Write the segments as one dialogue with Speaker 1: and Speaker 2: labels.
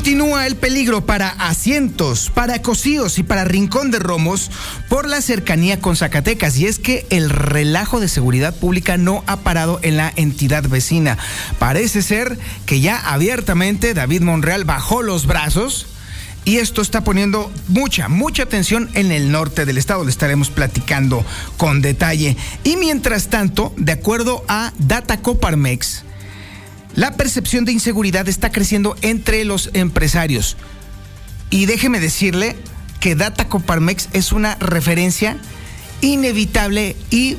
Speaker 1: Continúa el peligro para asientos, para Cosíos y para Rincón de Romos por la cercanía con Zacatecas. Y es que el relajo de seguridad pública no ha parado en la entidad vecina. Parece ser que ya abiertamente David Monreal bajó los brazos. Y esto está poniendo mucha, mucha atención en el norte del estado. Le estaremos platicando con detalle. Y mientras tanto, de acuerdo a Data Coparmex, la percepción de inseguridad está creciendo entre los empresarios. Y déjeme decirle que Data Coparmex es una referencia inevitable y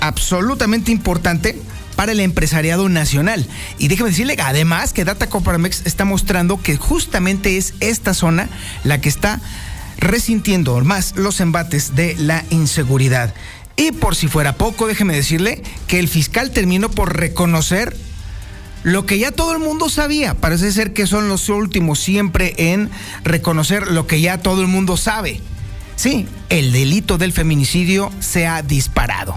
Speaker 1: absolutamente importante para el empresariado nacional. Y déjeme decirle además que Data Coparmex está mostrando que justamente es esta zona la que está resintiendo más los embates de la inseguridad. Y por si fuera poco, déjeme decirle que el fiscal terminó por reconocer lo que ya todo el mundo sabía. Parece ser que son los últimos siempre en reconocer lo que ya todo el mundo sabe. Sí, el delito del feminicidio se ha disparado.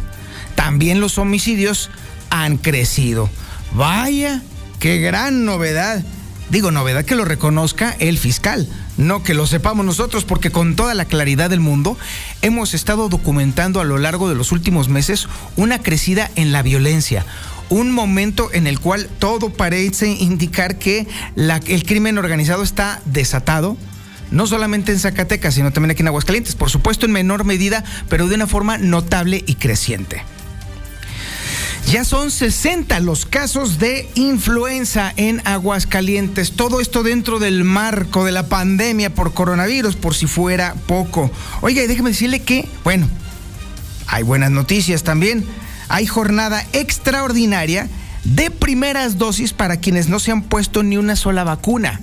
Speaker 1: También los homicidios han crecido. Vaya, qué gran novedad. Digo, novedad que lo reconozca el fiscal, no que lo sepamos nosotros, porque con toda la claridad del mundo hemos estado documentando a lo largo de los últimos meses una crecida en la violencia, un momento en el cual todo parece indicar que el crimen organizado está desatado, no solamente en Zacatecas, sino también aquí en Aguascalientes, por supuesto en menor medida, pero de una forma notable y creciente. Ya son 60 los casos de influenza en Aguascalientes. Todo esto dentro del marco de la pandemia por coronavirus, por si fuera poco. Oiga, y déjeme decirle que, bueno, hay buenas noticias también hay jornada extraordinaria de primeras dosis para quienes no se han puesto ni una sola vacuna.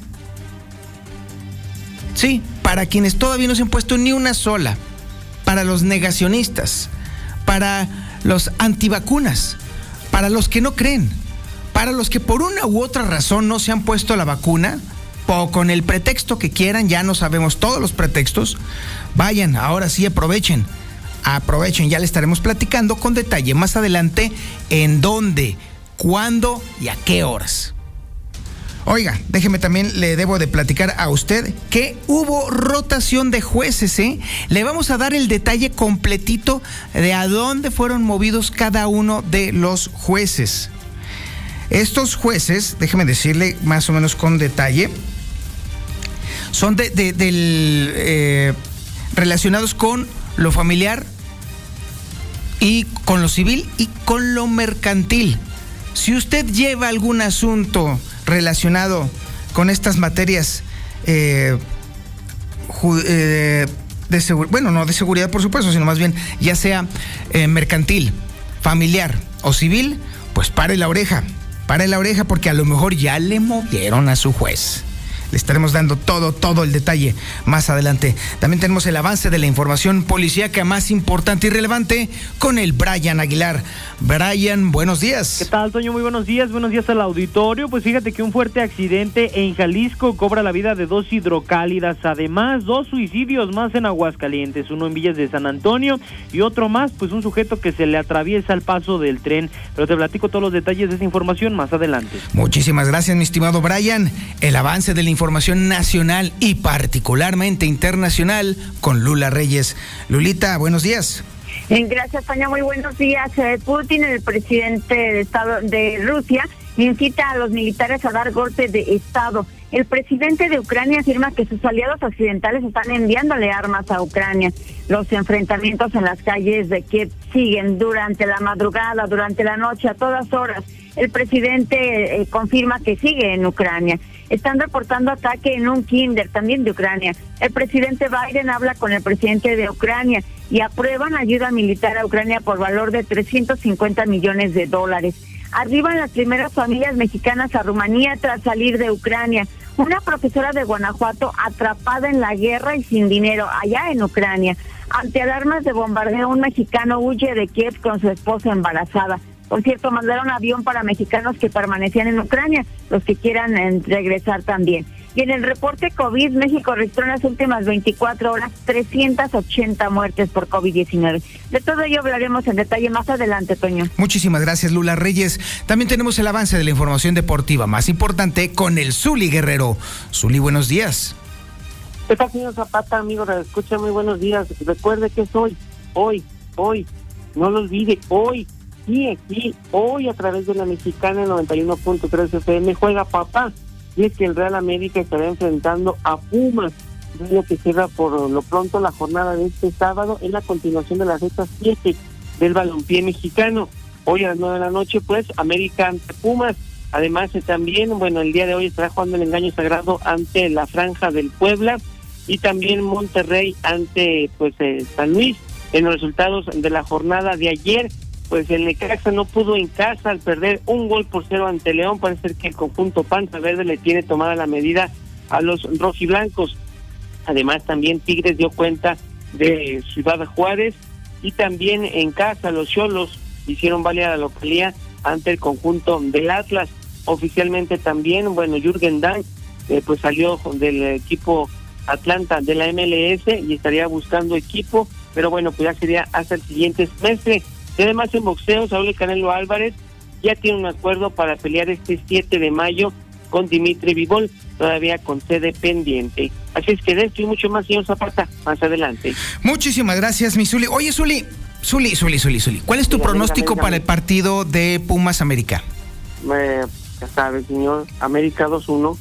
Speaker 1: Sí, para quienes todavía no se han puesto ni una sola. Para los negacionistas, para los antivacunas, para los que no creen, para los que por una u otra razón no se han puesto la vacuna, o con el pretexto que quieran, ya no sabemos todos los pretextos, vayan, ahora sí aprovechen aprovechen, ya le estaremos platicando con detalle más adelante en dónde, cuándo y a qué horas. Oiga, déjeme también, le debo de platicar a usted que hubo rotación de jueces, ¿eh? Le vamos a dar el detalle completito de a dónde fueron movidos cada uno de los jueces. Estos jueces, déjeme decirle más o menos con detalle, son de, del, eh, relacionados con lo familiar y con lo civil y con lo mercantil. Si usted lleva algún asunto relacionado con estas materias eh, eh, de bueno, no de seguridad por supuesto, sino más bien ya sea eh, mercantil, familiar o civil, pues pare la oreja, pare la oreja porque a lo mejor ya le movieron a su juez. Le estaremos dando todo, todo el detalle más adelante. También tenemos el avance de la información policíaca más importante y relevante con el Brian Aguilar. Brian, buenos días.
Speaker 2: ¿Qué tal, Toño? Muy buenos días. Buenos días al auditorio. Pues fíjate que un fuerte accidente en Jalisco cobra la vida de dos hidrocálidas. Además, dos suicidios más en Aguascalientes. Uno en Villas de San Antonio y otro más, pues un sujeto que se le atraviesa al paso del tren. Pero te platico todos los detalles de esa información más adelante.
Speaker 1: Muchísimas gracias, mi estimado Brian. El avance de la información nacional y particularmente internacional con Lula Reyes. Lulita, buenos días.
Speaker 3: Gracias, Tania. Muy buenos días. Eh, Putin, el presidente de Estado de Rusia, incita a los militares a dar golpe de Estado El presidente de Ucrania afirma que sus aliados occidentales están enviándole armas a Ucrania. Los enfrentamientos en las calles de Kiev siguen durante la madrugada, durante la noche, a todas horas. El presidente eh, confirma que sigue en Ucrania. Están reportando ataque en un kinder también de Ucrania. El presidente Biden habla con el presidente de Ucrania y aprueban ayuda militar a Ucrania por valor de 350 millones de dólares. Arriban las primeras familias mexicanas a Rumanía tras salir de Ucrania. Una profesora de Guanajuato atrapada en la guerra y sin dinero allá en Ucrania. Ante alarmas de bombardeo, un mexicano huye de Kiev con su esposa embarazada. Por cierto, mandaron avión para mexicanos que permanecían en Ucrania, los que quieran eh, regresar también. Y en el reporte COVID, México registró en las últimas 24 horas 380 muertes por COVID-19. De todo ello hablaremos en detalle más adelante, Toño.
Speaker 1: Muchísimas gracias, Lula Reyes. También tenemos el avance de la información deportiva más importante con el Zuli Guerrero. Zuli, buenos días.
Speaker 4: ¿Qué tal, señor Zapata, amigo? Escucha, muy buenos días. Recuerde que es hoy, hoy, hoy. No lo olvide, hoy. Sí, aquí, hoy a través de la mexicana 91.3 FM juega papá y es que el Real América estará enfrentando a Pumas, lo que cierra por lo pronto la jornada de este sábado en la continuación de la fecha 7 del balompié mexicano. Hoy a las 9 de la noche, pues, América ante Pumas. Además, eh, también, bueno, el día de hoy estará jugando el engaño sagrado ante la Franja del Puebla y también Monterrey ante, pues, eh, San Luis. En los resultados de la jornada de ayer, pues el Necaxa no pudo en casa al perder un gol por cero ante León. Parece que el conjunto Panza Verde le tiene tomada la medida a los rojiblancos. Además, también Tigres dio cuenta de Ciudad Juárez y también en casa los Cholos hicieron válida la localía ante el conjunto del Atlas. Oficialmente también, bueno, Jürgen Damm eh, pues salió del equipo Atlanta de la MLS y estaría buscando equipo, pero bueno, pues ya sería hasta el siguiente semestre. Y además en boxeo, Saúl Canelo Álvarez ya tiene un acuerdo para pelear este 7 de mayo con Dimitri Vivol, todavía con sede pendiente. Así es que de esto y mucho más, señor Zapata, más adelante.
Speaker 1: Muchísimas gracias, mi Zuli. Oye, Zuli, Zuli, Zuli, Zuli, Zuli, ¿cuál es tu pronóstico para el partido de Pumas América?
Speaker 4: Eh, ya sabes, señor, América 2-1.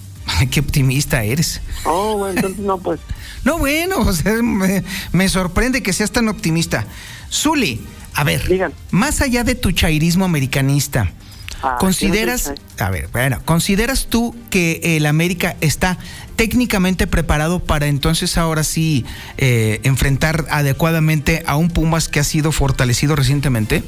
Speaker 1: Qué optimista eres.
Speaker 4: Oh, bueno, entonces no, pues.
Speaker 1: no, bueno, o sea, me, me sorprende que seas tan optimista. Zuli, a ver, más allá de tu chairismo americanista, ah, ¿consideras, a ver, bueno, ¿consideras tú que el América está técnicamente preparado para entonces ahora sí eh, enfrentar adecuadamente a un Pumas que ha sido fortalecido recientemente?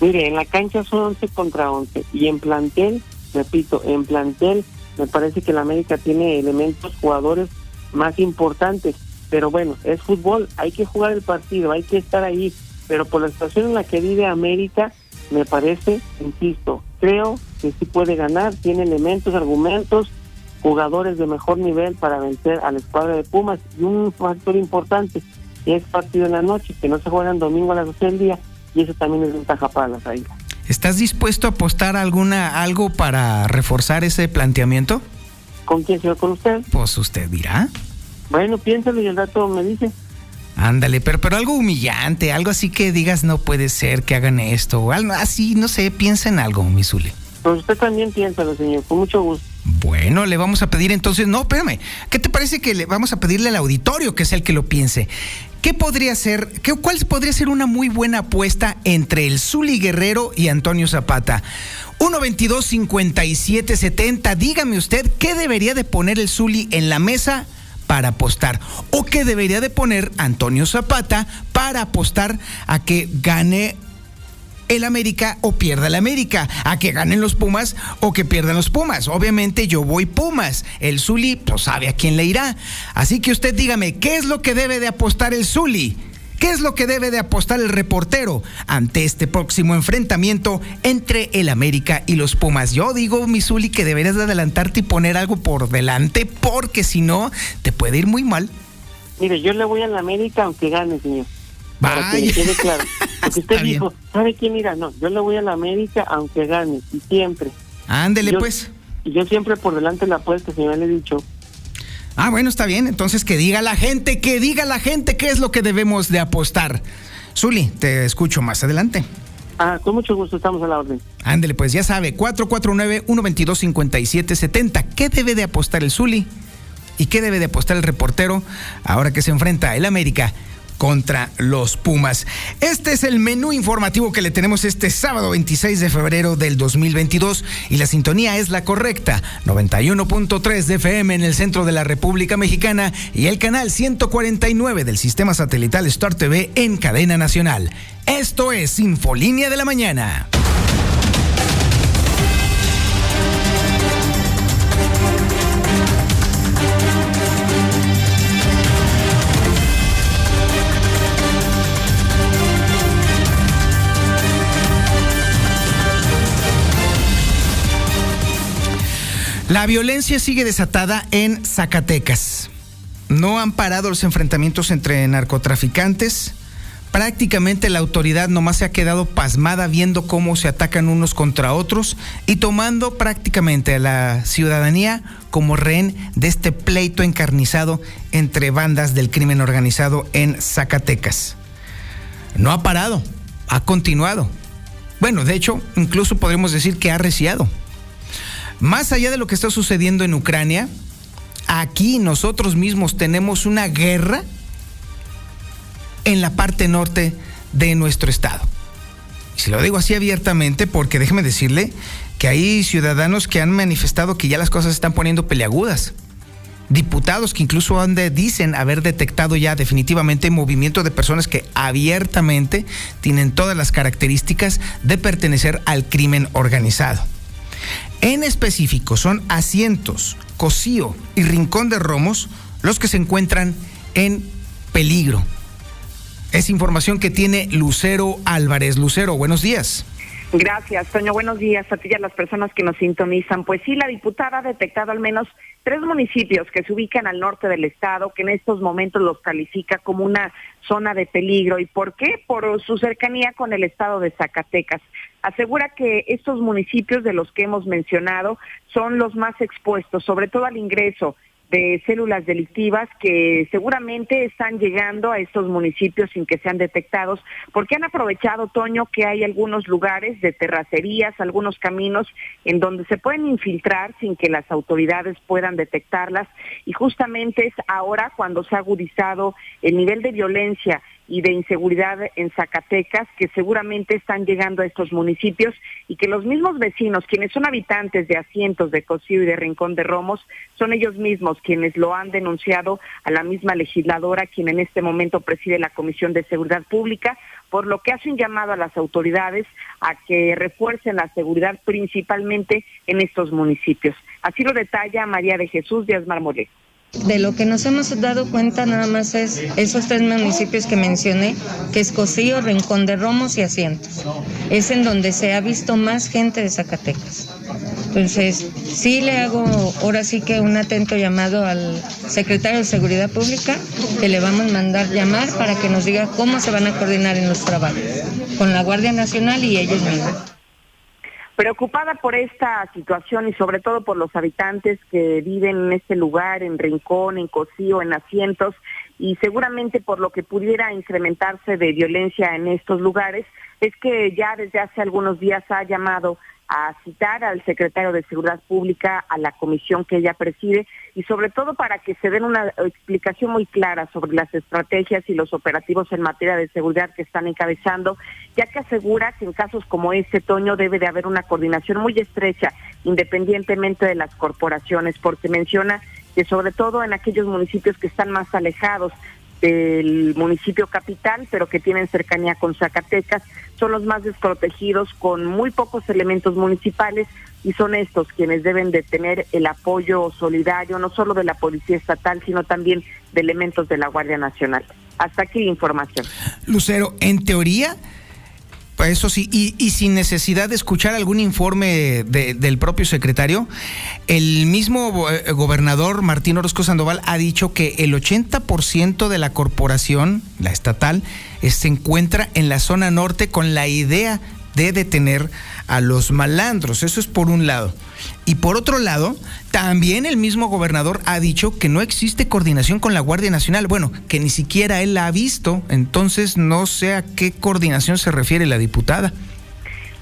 Speaker 4: Mire, en la cancha son 11 contra 11 y en plantel, repito, en plantel me parece que el América tiene elementos, jugadores más importantes, pero bueno, es fútbol, hay que jugar el partido, hay que estar ahí pero por la situación en la que vive América, me parece, insisto, creo que sí puede ganar, tiene elementos, argumentos, jugadores de mejor nivel para vencer a la escuadra de Pumas y un factor importante, que es partido en la noche, que no se juega el domingo a las 12 del día y eso también es ventaja para las águilas.
Speaker 1: ¿Estás dispuesto a apostar alguna algo para reforzar ese planteamiento?
Speaker 4: ¿Con quién, señor? ¿Con usted?
Speaker 1: Pues usted dirá.
Speaker 4: Bueno, piénsalo y el dato me dice.
Speaker 1: Ándale, pero, pero algo humillante, algo así que digas no puede ser que hagan esto, o algo así, no sé, piensa en algo, Misule.
Speaker 4: Pues usted también piensa, señor, con mucho gusto.
Speaker 1: Bueno, le vamos a pedir entonces, no, espérame, ¿qué te parece que le vamos a pedirle al auditorio que es el que lo piense? ¿Qué podría ser, qué, cuál podría ser una muy buena apuesta entre el Zuli Guerrero y Antonio Zapata? 122 5770 dígame usted, ¿qué debería de poner el Zuli en la mesa? Para apostar o que debería de poner Antonio Zapata para apostar a que gane el América o pierda el América, a que ganen los Pumas o que pierdan los Pumas. Obviamente yo voy Pumas, el Zuli pues sabe a quién le irá. Así que usted dígame, ¿qué es lo que debe de apostar el Zuli? ¿Qué es lo que debe de apostar el reportero ante este próximo enfrentamiento entre el América y los Pumas? Yo digo, Misuli, que deberías de adelantarte y poner algo por delante, porque si no, te puede ir muy mal.
Speaker 4: Mire, yo le voy a la América aunque gane, señor. Para que quede claro. Porque usted dijo, ¿sabe quién mira? No, yo le voy a la América aunque gane, y siempre.
Speaker 1: Ándele, pues.
Speaker 4: Y yo siempre por delante la apuesta, señor, le he dicho.
Speaker 1: Ah, bueno, está bien. Entonces que diga la gente, que diga la gente qué es lo que debemos de apostar. Zuli, te escucho más adelante.
Speaker 5: Ah, con mucho gusto, estamos a la orden.
Speaker 1: Ándele, pues ya sabe, 449-122-5770. ¿Qué debe de apostar el Zuli? ¿Y qué debe de apostar el reportero ahora que se enfrenta el América? Contra los Pumas. Este es el menú informativo que le tenemos este sábado 26 de febrero del 2022 y la sintonía es la correcta, 91.3 de FM en el centro de la República Mexicana y el canal 149 del sistema satelital Star TV en cadena nacional. Esto es Infolínea de la Mañana. La violencia sigue desatada en Zacatecas. No han parado los enfrentamientos entre narcotraficantes. Prácticamente la autoridad nomás se ha quedado pasmada viendo cómo se atacan unos contra otros y tomando prácticamente a la ciudadanía como rehén de este pleito encarnizado entre bandas del crimen organizado en Zacatecas. No ha parado, ha continuado. Bueno, de hecho, incluso podríamos decir que ha reciado. Más allá de lo que está sucediendo en Ucrania, aquí nosotros mismos tenemos una guerra en la parte norte de nuestro estado. Y se lo digo así abiertamente porque déjeme decirle que hay ciudadanos que han manifestado que ya las cosas se están poniendo peleagudas. Diputados que incluso han dicen haber detectado ya definitivamente movimiento de personas que abiertamente tienen todas las características de pertenecer al crimen organizado. En específico, son asientos, Cocío y Rincón de Romos los que se encuentran en peligro. Es información que tiene Lucero Álvarez. Lucero, buenos días.
Speaker 6: Gracias, Toño. Buenos días a ti y a las personas que nos sintonizan. Pues sí, la diputada ha detectado al menos tres municipios que se ubican al norte del estado, que en estos momentos los califica como una zona de peligro. ¿Y por qué? Por su cercanía con el estado de Zacatecas asegura que estos municipios de los que hemos mencionado son los más expuestos, sobre todo al ingreso de células delictivas que seguramente están llegando a estos municipios sin que sean detectados, porque han aprovechado, Toño, que hay algunos lugares de terracerías, algunos caminos en donde se pueden infiltrar sin que las autoridades puedan detectarlas, y justamente es ahora cuando se ha agudizado el nivel de violencia y de inseguridad en Zacatecas que seguramente están llegando a estos municipios y que los mismos vecinos, quienes son habitantes de asientos de Cocío y de Rincón de Romos, son ellos mismos quienes lo han denunciado a la misma legisladora, quien en este momento preside la Comisión de Seguridad Pública, por lo que hace un llamado a las autoridades a que refuercen la seguridad principalmente en estos municipios. Así lo detalla María de Jesús Díaz Marmolé.
Speaker 7: De lo que nos hemos dado cuenta nada más es esos tres municipios que mencioné, que es Cocío, Rincón de Romos y Asientos. Es en donde se ha visto más gente de Zacatecas. Entonces, sí le hago ahora sí que un atento llamado al secretario de Seguridad Pública, que le vamos a mandar llamar para que nos diga cómo se van a coordinar en los trabajos con la Guardia Nacional y ellos mismos.
Speaker 6: Preocupada por esta situación y sobre todo por los habitantes que viven en este lugar, en Rincón, en Cocío, en Asientos, y seguramente por lo que pudiera incrementarse de violencia en estos lugares, es que ya desde hace algunos días ha llamado a citar al secretario de Seguridad Pública, a la comisión que ella preside y sobre todo para que se den una explicación muy clara sobre las estrategias y los operativos en materia de seguridad que están encabezando, ya que asegura que en casos como este, Toño, debe de haber una coordinación muy estrecha, independientemente de las corporaciones, porque menciona que sobre todo en aquellos municipios que están más alejados del municipio capital, pero que tienen cercanía con Zacatecas, son los más desprotegidos con muy pocos elementos municipales y son estos quienes deben de tener el apoyo solidario, no solo de la Policía Estatal, sino también de elementos de la Guardia Nacional. Hasta aquí información.
Speaker 1: Lucero, en teoría eso sí, y, sin necesidad de escuchar algún informe del propio secretario, el mismo eh, gobernador Martín Orozco Sandoval ha dicho que el 80% de la corporación, la estatal, se encuentra en la zona norte con la idea de detener a los malandros. Eso es por un lado. Y por otro lado, también el mismo gobernador ha dicho que no existe coordinación con la Guardia Nacional. Bueno, que ni siquiera él la ha visto. Entonces no sé a qué coordinación se refiere la diputada.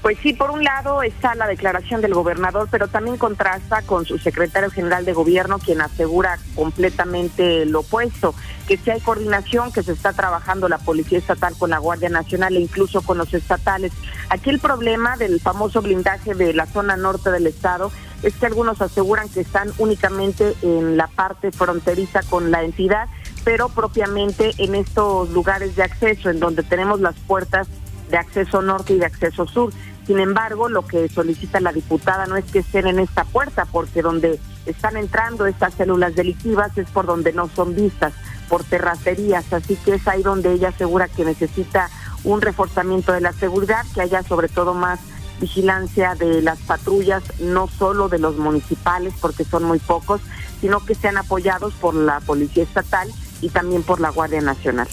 Speaker 6: Pues sí, por un lado está la declaración del gobernador, pero también contrasta con su secretario general de gobierno, quien asegura completamente lo opuesto, que si hay coordinación, que se está trabajando la Policía Estatal con la Guardia Nacional e incluso con los estatales. Aquí el problema del famoso blindaje de la zona norte del estado es que algunos aseguran que están únicamente en la parte fronteriza con la entidad, pero propiamente en estos lugares de acceso, en donde tenemos las puertas de acceso norte y de acceso sur. Sin embargo, lo que solicita la diputada no es que estén en esta puerta, porque donde están entrando estas células delictivas es por donde no son vistas, por terracerías. Así que es ahí donde ella asegura que necesita un reforzamiento de la seguridad, que haya sobre todo más vigilancia de las patrullas, no solo de los municipales, porque son muy pocos, sino que sean apoyados por la Policía Estatal y también por la Guardia Nacional.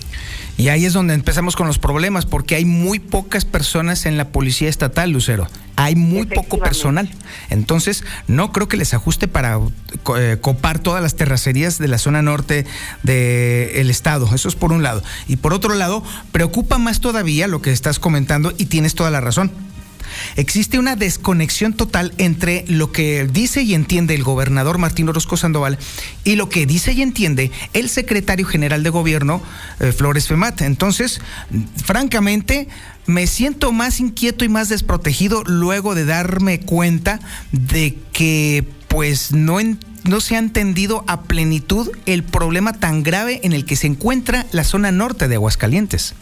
Speaker 1: Y ahí es donde empezamos con los problemas, porque hay muy pocas personas en la Policía Estatal, Lucero. Hay muy poco personal. Entonces, no creo que les ajuste para eh, copar todas las terracerías de la zona norte del estado. Eso es por un lado. Y por otro lado, preocupa más todavía lo que estás comentando y tienes toda la razón Existe una desconexión total entre lo que dice y entiende el gobernador Martín Orozco Sandoval y lo que dice y entiende el secretario general de gobierno, eh, Flores Femat. Entonces, francamente, me siento más inquieto y más desprotegido luego de darme cuenta de que pues no, no se ha entendido a plenitud el problema tan grave en el que se encuentra la zona norte de Aguascalientes.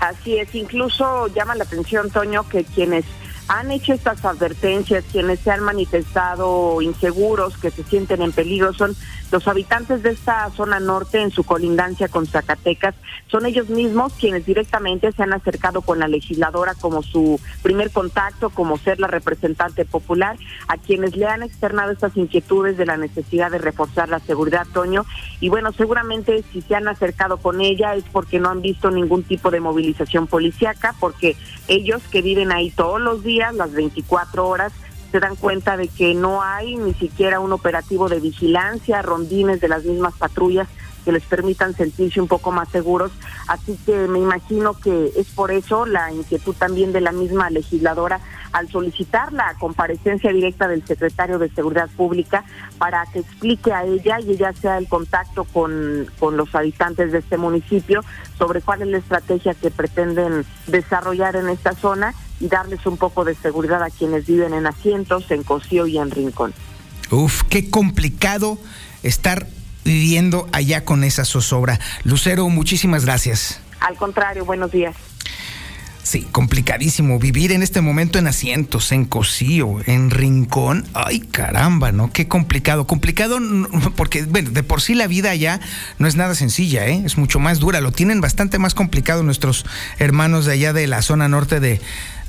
Speaker 6: Así es, incluso llama la atención, Toño, que quienes han hecho estas advertencias, quienes se han manifestado inseguros, que se sienten en peligro, son los habitantes de esta zona norte en su colindancia con Zacatecas. Son ellos mismos quienes directamente se han acercado con la legisladora como su primer contacto, como ser la representante popular, a quienes le han externado estas inquietudes de la necesidad de reforzar la seguridad, Toño. Y bueno, seguramente si se han acercado con ella es porque no han visto ningún tipo de movilización policíaca, porque ellos que viven ahí todos los días, las 24 horas, se dan cuenta de que no hay ni siquiera un operativo de vigilancia, rondines de las mismas patrullas que les permitan sentirse un poco más seguros. Así que me imagino que es por eso la inquietud también de la misma legisladora al solicitar la comparecencia directa del secretario de Seguridad Pública para que explique a ella y ella sea el contacto con, con los habitantes de este municipio sobre cuál es la estrategia que pretenden desarrollar en esta zona y darles un poco de seguridad a quienes viven en asientos, en Cocío y en Rincón.
Speaker 1: Uf, qué complicado estar viviendo allá con esa zozobra. Lucero, muchísimas gracias.
Speaker 6: Al contrario, buenos días.
Speaker 1: Sí, complicadísimo. Vivir en este momento en asientos, en cocío, en rincón. Ay, caramba, ¿no? Qué complicado. Complicado porque, bueno, de por sí la vida allá no es nada sencilla, ¿eh? Es mucho más dura. Lo tienen bastante más complicado nuestros hermanos de allá de la zona norte de,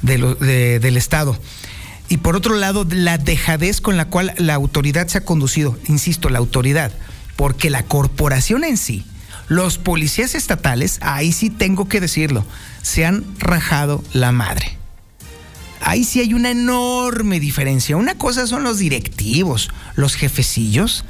Speaker 1: del estado. Y por otro lado, la dejadez con la cual la autoridad se ha conducido, insisto, la autoridad, porque la corporación en sí, los policías estatales, ahí sí tengo que decirlo, se han rajado la madre. Ahí sí hay una enorme diferencia. Una cosa son los directivos, los jefecillos,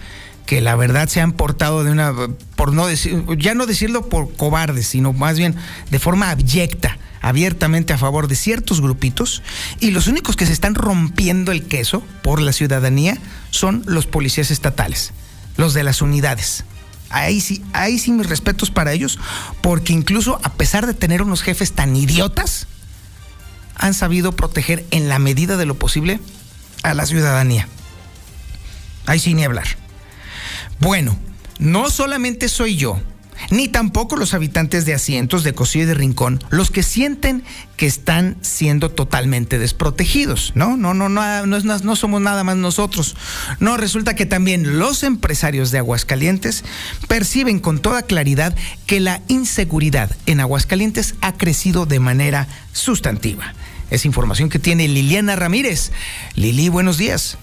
Speaker 1: que la verdad se han portado de una, por no decir, ya no decirlo por cobardes, sino más bien de forma abyecta abiertamente a favor de ciertos grupitos y los únicos que se están rompiendo el queso por la ciudadanía son los policías estatales, los de las unidades. Ahí sí, ahí sí mis respetos para ellos, porque incluso a pesar de tener unos jefes tan idiotas, han sabido proteger en la medida de lo posible a la ciudadanía. Ahí sí ni hablar. Bueno, no solamente soy yo, ni tampoco los habitantes de asientos de Cosío y de Rincón, los que sienten que están siendo totalmente desprotegidos. No, no, no, no, no, no somos nada más nosotros. No, resulta que también los empresarios de Aguascalientes perciben con toda claridad que la inseguridad en Aguascalientes ha crecido de manera sustantiva. Es información que tiene Liliana Ramírez. Lili, buenos días.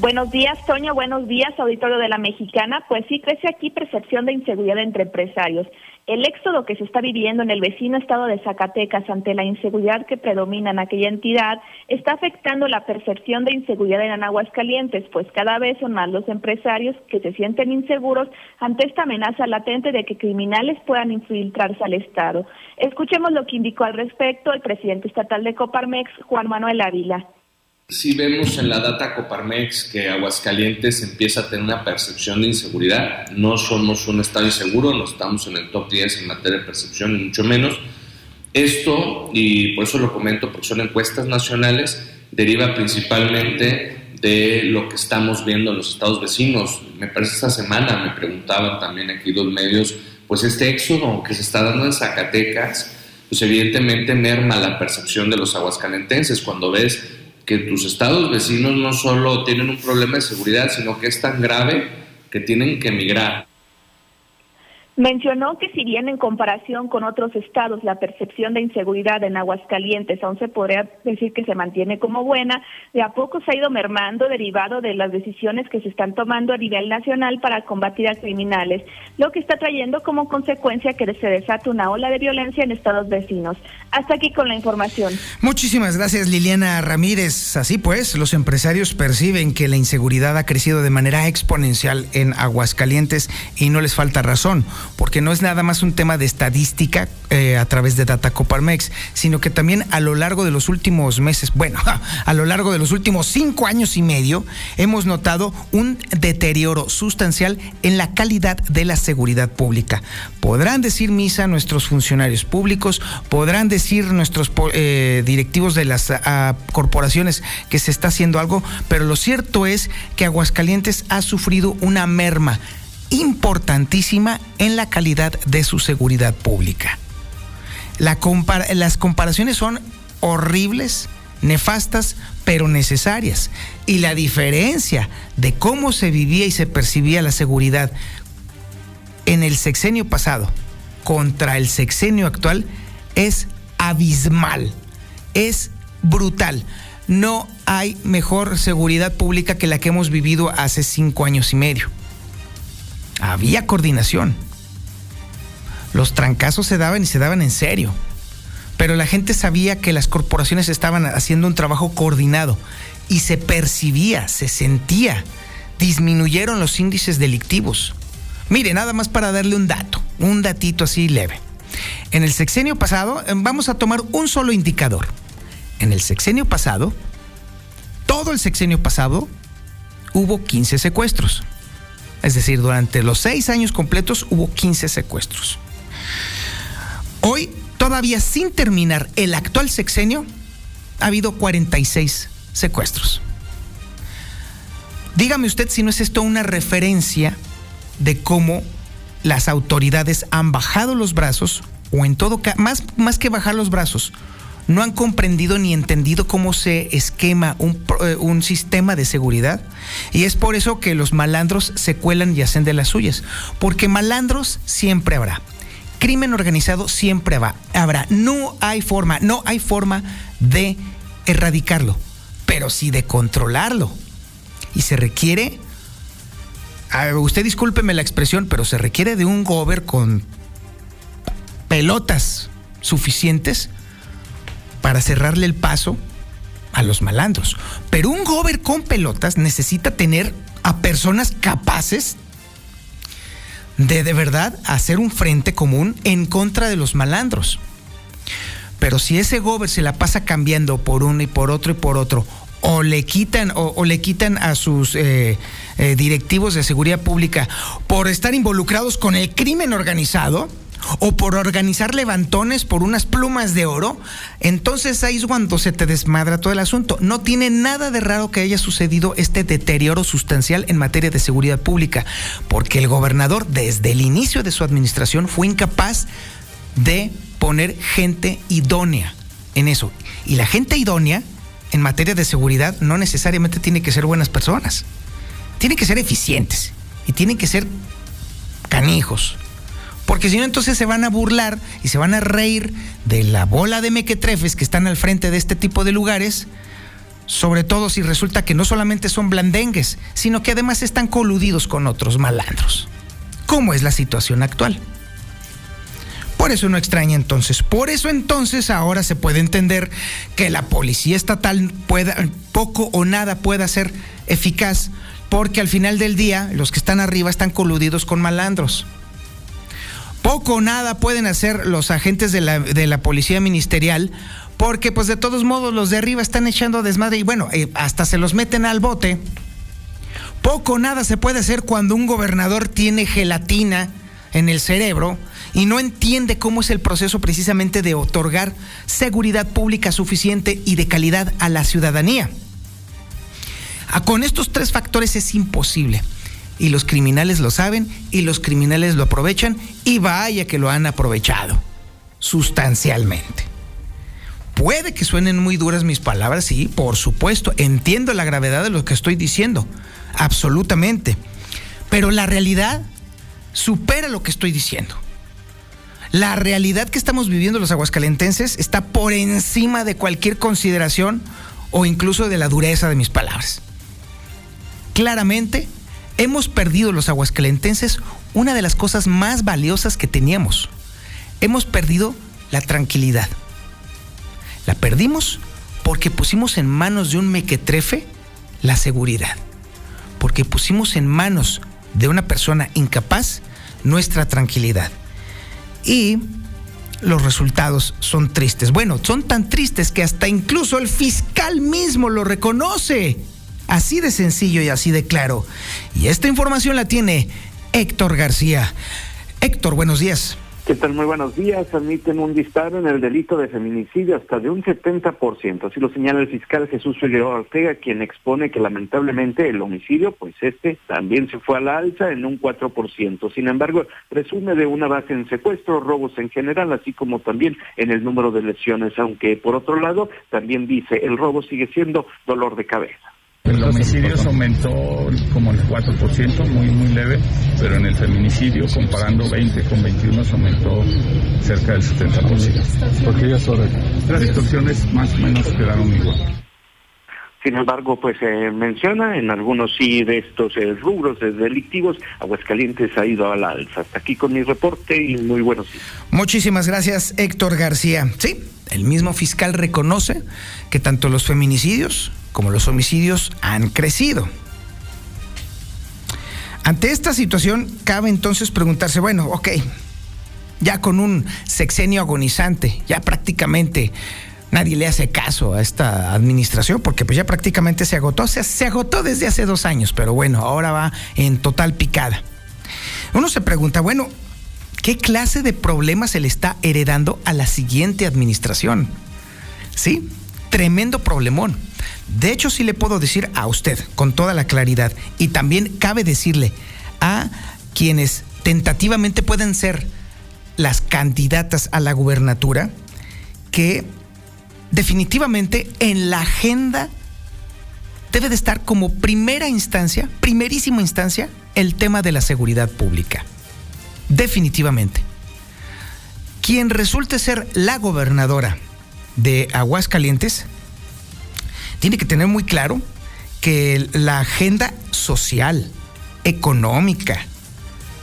Speaker 8: Buenos días, Toño. Buenos días, auditorio de la Mexicana. Pues sí, crece aquí percepción de inseguridad entre empresarios, El éxodo que se está viviendo en el vecino estado de Zacatecas ante la inseguridad que predomina en aquella entidad está afectando la percepción de inseguridad en Aguascalientes, pues cada vez son más los empresarios que se sienten inseguros ante esta amenaza latente de que criminales puedan infiltrarse al Estado. Escuchemos lo que indicó al respecto el presidente estatal de Coparmex, Juan Manuel Ávila.
Speaker 9: Si vemos en la data Coparmex que Aguascalientes empieza a tener una percepción de inseguridad. No somos un estado inseguro, no estamos en el top 10 en materia de percepción, ni mucho menos. Esto, y por eso lo comento, porque son encuestas nacionales, deriva principalmente de lo que estamos viendo en los estados vecinos. Me parece esta semana, me preguntaban también aquí los medios, pues este éxodo que se está dando en Zacatecas, pues evidentemente merma la percepción de los aguascalentenses. Cuando ves que tus estados vecinos no solo tienen un problema de seguridad, sino que es tan grave que tienen que emigrar.
Speaker 8: Mencionó que si bien en comparación con otros estados la percepción de inseguridad en Aguascalientes aún se podría decir que se mantiene como buena, de a poco se ha ido mermando derivado de las decisiones que se están tomando a nivel nacional para combatir a criminales, lo que está trayendo como consecuencia que se desate una ola de violencia en estados vecinos. Hasta aquí con la información.
Speaker 1: Muchísimas gracias Liliana Ramírez. Así pues, los empresarios perciben que la inseguridad ha crecido de manera exponencial en Aguascalientes y no les falta razón porque no es nada más un tema de estadística eh, a través de Data Coparmex, sino que también a lo largo de los últimos meses, bueno, a lo largo de los últimos cinco años y medio, hemos notado un deterioro sustancial en la calidad de la seguridad pública. Podrán decir misa nuestros funcionarios públicos, podrán decir nuestros eh, directivos de las corporaciones que se está haciendo algo, pero lo cierto es que Aguascalientes ha sufrido una merma importantísima en la calidad de su seguridad pública. las comparaciones son horribles, nefastas, pero necesarias. Y la diferencia de cómo se vivía y se percibía la seguridad en el sexenio pasado contra el sexenio actual es abismal, es brutal. No hay mejor seguridad pública que la que hemos vivido hace cinco años y medio. Había coordinación. Los trancazos se daban y se daban en serio. Pero la gente sabía que las corporaciones estaban haciendo un trabajo coordinado y se percibía, se sentía. Disminuyeron los índices delictivos. Mire, nada más para darle un dato, un datito así leve. En el sexenio pasado, eh, vamos a tomar un solo indicador. En el sexenio pasado, todo el sexenio pasado, hubo 15 secuestros. Es decir, durante los seis años completos hubo 15 secuestros. Hoy, todavía sin terminar el actual sexenio, ha habido 46 secuestros. Dígame usted si no es esto una referencia de cómo las autoridades han bajado los brazos, o en todo caso, más, más que bajar los brazos, no han comprendido ni entendido cómo se esquema eh, un, sistema de seguridad. Y es por eso que los malandros se cuelan y hacen de las suyas. Porque malandros siempre habrá. Crimen organizado siempre habrá. No hay forma, no hay forma de erradicarlo, pero sí de controlarlo. Y se requiere, usted discúlpeme la expresión, pero se requiere de un gober con pelotas suficientes para cerrarle el paso a los malandros. Pero un gober con pelotas necesita tener a personas capaces de de verdad hacer un frente común en contra de los malandros. Pero si ese gober se la pasa cambiando por uno y por otro y por otro, o le quitan, o, le quitan a sus eh, eh, directivos de seguridad pública por estar involucrados con el crimen organizado, o por organizar levantones por unas plumas de oro, entonces ahí es cuando se te desmadra todo el asunto. No tiene nada de raro que haya sucedido este deterioro sustancial en materia de seguridad pública, porque el gobernador desde el inicio de su administración fue incapaz de poner gente idónea en eso. Y la gente idónea en materia de seguridad no necesariamente tiene que ser buenas personas, tienen que ser eficientes y tienen que ser canijos porque si no, entonces se van a burlar y se van a reír de la bola de mequetrefes que están al frente de este tipo de lugares, sobre todo si resulta que no solamente son blandengues, sino que además están coludidos con otros malandros. ¿Cómo es la situación actual? Por eso no extraña entonces. Por eso entonces ahora se puede entender que la policía estatal pueda, poco o nada pueda ser eficaz, porque al final del día los que están arriba están coludidos con malandros. Poco o nada pueden hacer los agentes de la, de la policía ministerial, porque pues de todos modos los de arriba están echando desmadre y bueno, eh, hasta se los meten al bote. Poco o nada se puede hacer cuando un gobernador tiene gelatina en el cerebro y no entiende cómo es el proceso precisamente de otorgar seguridad pública suficiente y de calidad a la ciudadanía. Con estos tres factores es imposible. Y los criminales lo saben y los criminales lo aprovechan y vaya que lo han aprovechado sustancialmente. Puede que suenen muy duras mis palabras, sí, por supuesto, entiendo la gravedad de lo que estoy diciendo, absolutamente. Pero la realidad supera lo que estoy diciendo. La realidad que estamos viviendo los aguascalentenses está por encima de cualquier consideración o incluso de la dureza de mis palabras. Claramente, hemos perdido los aguascalentenses una de las cosas más valiosas que teníamos. Hemos perdido la tranquilidad. La perdimos porque pusimos en manos de un mequetrefe la seguridad. Porque pusimos en manos de una persona incapaz nuestra tranquilidad. Y los resultados son tristes. Bueno, son tan tristes que hasta incluso el fiscal mismo lo reconoce. Así de sencillo y así de claro. Y esta información la tiene Héctor García. Héctor, buenos días.
Speaker 10: ¿Qué tal? Muy buenos días. Admiten un disparo en el delito de feminicidio hasta de un 70%. Así lo señala el fiscal Jesús Figueroa Ortega, quien expone que lamentablemente el homicidio, pues este también se fue a la alza en un 4%. Sin embargo, presume de una base en secuestro, robos en general, así como también en el número de lesiones, aunque por otro lado también dice el robo sigue siendo dolor de cabeza.
Speaker 11: El homicidio aumentó como el 4%, muy muy leve, pero en el feminicidio, comparando 20 con 21, se aumentó cerca del 70%. ¿Por qué horas? Las extorsiones más o menos quedaron igual.
Speaker 10: Sin embargo, pues se menciona en algunos sí de estos eh, rubros delictivos, Aguascalientes ha ido a la alza. Hasta aquí con mi reporte y muy buenos días.
Speaker 1: Muchísimas gracias, Héctor García. Sí, el mismo fiscal reconoce que tanto los feminicidios como los homicidios han crecido. Ante esta situación, cabe entonces preguntarse, bueno, ok, ya con un sexenio agonizante, ya prácticamente nadie le hace caso a esta administración porque pues ya prácticamente se agotó, se, se agotó desde hace dos años, pero bueno, ahora va en total picada. Uno se pregunta, bueno, ¿qué clase de problemas se le está heredando a la siguiente administración? Sí, tremendo problemón. De hecho, sí le puedo decir a usted con toda la claridad y también cabe decirle a quienes tentativamente pueden ser las candidatas a la gubernatura que definitivamente en la agenda debe de estar como primera instancia, primerísima instancia, el tema de la seguridad pública. Definitivamente. Quien resulte ser la gobernadora de Aguascalientes tiene que tener muy claro que la agenda social, económica,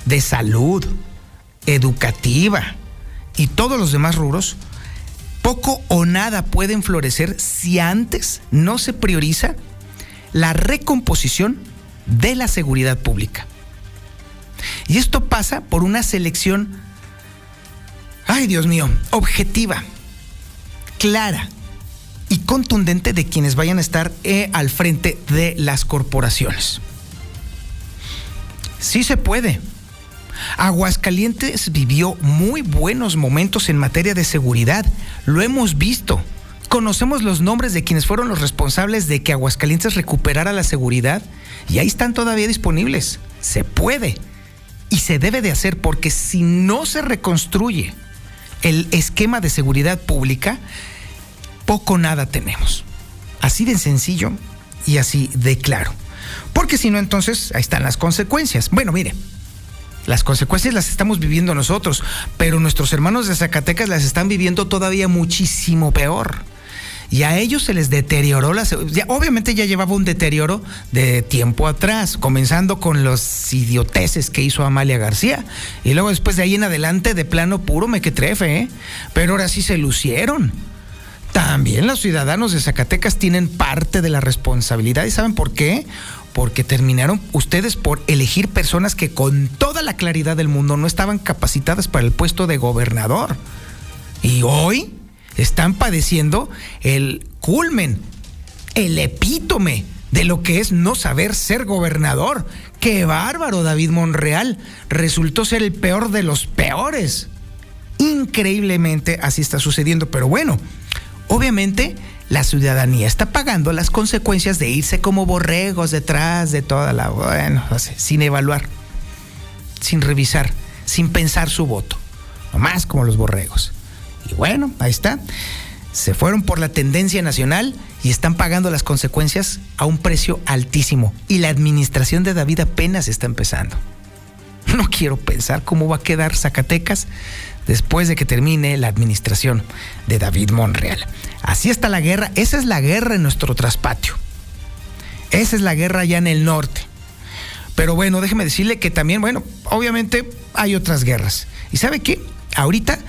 Speaker 1: de salud, educativa y todos los demás rubros, poco o nada pueden florecer si antes no se prioriza la recomposición de la seguridad pública. Y esto pasa por una selección, ay Dios mío, objetiva, clara, y contundente de quienes vayan a estar eh, al frente de las corporaciones. Sí se puede. Aguascalientes vivió muy buenos momentos en materia de seguridad. Lo hemos visto. Conocemos los nombres de quienes fueron los responsables de que Aguascalientes recuperara la seguridad y ahí están todavía disponibles. Se puede y se debe de hacer porque si no se reconstruye el esquema de seguridad pública, poco nada tenemos. Así de sencillo y así de claro. Porque si no, entonces ahí están las consecuencias. Bueno, mire, las consecuencias las estamos viviendo nosotros, pero nuestros hermanos de Zacatecas las están viviendo todavía muchísimo peor. Y a ellos se les deterioró la obviamente ya llevaba un deterioro de tiempo atrás, comenzando con los idioteces que hizo Amalia García y luego después de ahí en adelante de plano puro me que trefe, ¿eh? pero ahora sí se lucieron. También los ciudadanos de Zacatecas tienen parte de la responsabilidad y ¿saben por qué? Porque terminaron ustedes por elegir personas que con toda la claridad del mundo no estaban capacitadas para el puesto de gobernador. Y hoy están padeciendo el culmen, el epítome de lo que es no saber ser gobernador. ¡Qué bárbaro, David Monreal! Resultó ser el peor de los peores. Increíblemente así está sucediendo, pero bueno, obviamente la ciudadanía está pagando las consecuencias de irse como borregos detrás de toda la... Bueno, sin evaluar, sin revisar, sin pensar su voto, nomás como los borregos. Y bueno, ahí está. Se fueron por la tendencia nacional y están pagando las consecuencias a un precio altísimo. Y la administración de David apenas está empezando. No quiero pensar cómo va a quedar Zacatecas después de que termine la administración de David Monreal. Así está la guerra. Esa es la guerra en nuestro traspatio. Esa es la guerra allá en el norte. Pero bueno, déjeme decirle que también, bueno, obviamente hay otras guerras. ¿Y sabe qué? Ahorita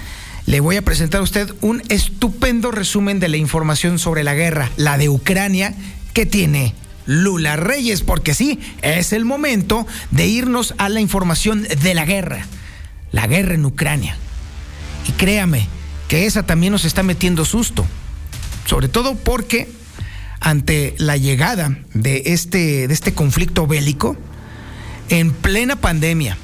Speaker 1: le voy a presentar a usted un estupendo resumen de la información sobre la guerra, la de Ucrania, que tiene Lula Reyes, porque sí, es el momento de irnos a la información de la guerra, la guerra en Ucrania. Y créame que esa también nos está metiendo susto, sobre todo porque ante la llegada de este, de este conflicto bélico, en plena pandemia,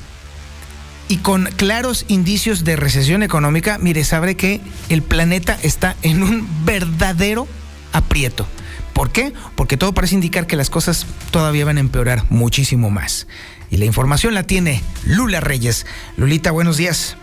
Speaker 1: y con claros indicios de recesión económica, mire, sabe que el planeta está en un verdadero aprieto. ¿Por qué? Porque todo parece indicar que las cosas todavía van a empeorar muchísimo más. Y la información la tiene Lula Reyes. Lulita, buenos días.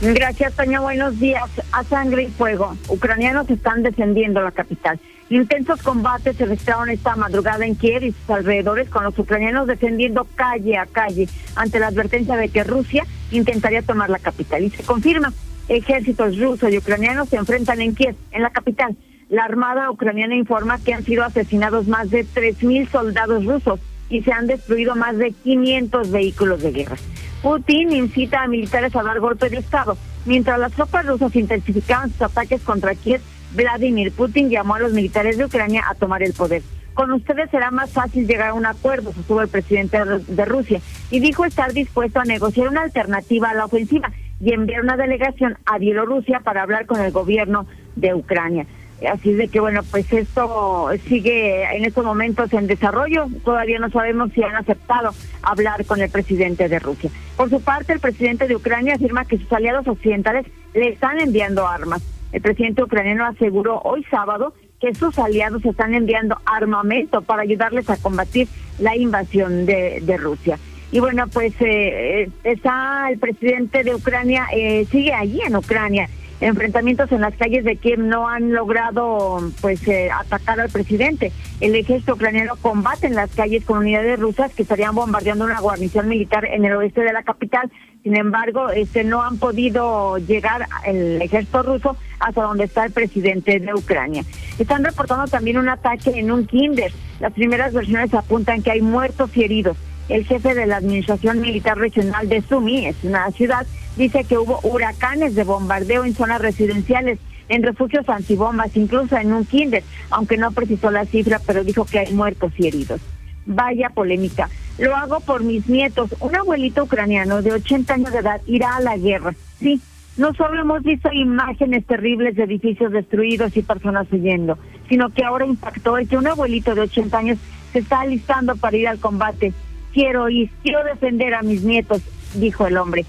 Speaker 3: Gracias, Toño. Buenos días. A sangre y fuego. Ucranianos están defendiendo la capital. Intensos combates se registraron esta madrugada en Kiev y sus alrededores con los ucranianos defendiendo calle a calle ante la advertencia de que Rusia intentaría tomar la capital. Y se confirma, ejércitos rusos y ucranianos se enfrentan en Kiev, en la capital. La Armada ucraniana informa que han sido asesinados más de 3.000 soldados rusos y se han destruido más de 500 vehículos de guerra. Putin incita a militares a dar golpe de Estado. Mientras las tropas rusas intensificaban sus ataques contra Kiev, Vladimir Putin llamó a los militares de Ucrania a tomar el poder. Con ustedes será más fácil llegar a un acuerdo, sostuvo el presidente de Rusia, y dijo estar dispuesto a negociar una alternativa a la ofensiva y enviar una delegación a Bielorrusia para hablar con el gobierno de Ucrania. Así de que bueno, pues esto sigue en estos momentos en desarrollo. Todavía no sabemos si han aceptado hablar con el presidente de Rusia. Por su parte, el presidente de Ucrania afirma que sus aliados occidentales le están enviando armas. El presidente ucraniano aseguró hoy sábado que sus aliados están enviando armamento para ayudarles a combatir la invasión de, Rusia. Y bueno, pues eh, eh, está el presidente de Ucrania, eh, sigue allí en Ucrania enfrentamientos en las calles de Kiev no han logrado pues eh, atacar al presidente. El ejército ucraniano combate en las calles con unidades rusas que estarían bombardeando una guarnición militar en el oeste de la capital. Sin embargo, este no han podido llegar el ejército ruso hasta donde está el presidente de Ucrania. Están reportando también un ataque en un kinder. Las primeras versiones apuntan que hay muertos y heridos. El jefe de la Administración Militar Regional de Sumi, es una ciudad, dice que hubo huracanes de bombardeo en zonas residenciales, en refugios antibombas, incluso en un kinder, aunque no precisó la cifra, pero dijo que hay muertos y heridos. Vaya polémica. Lo hago por mis nietos. Un abuelito ucraniano de 80 años de edad irá a la guerra. Sí, no solo hemos visto imágenes terribles de edificios destruidos y personas huyendo, sino que ahora impactó el que un abuelito de 80 años se está alistando para ir al combate quiero ir, quiero defender a mis nietos, dijo el hombre.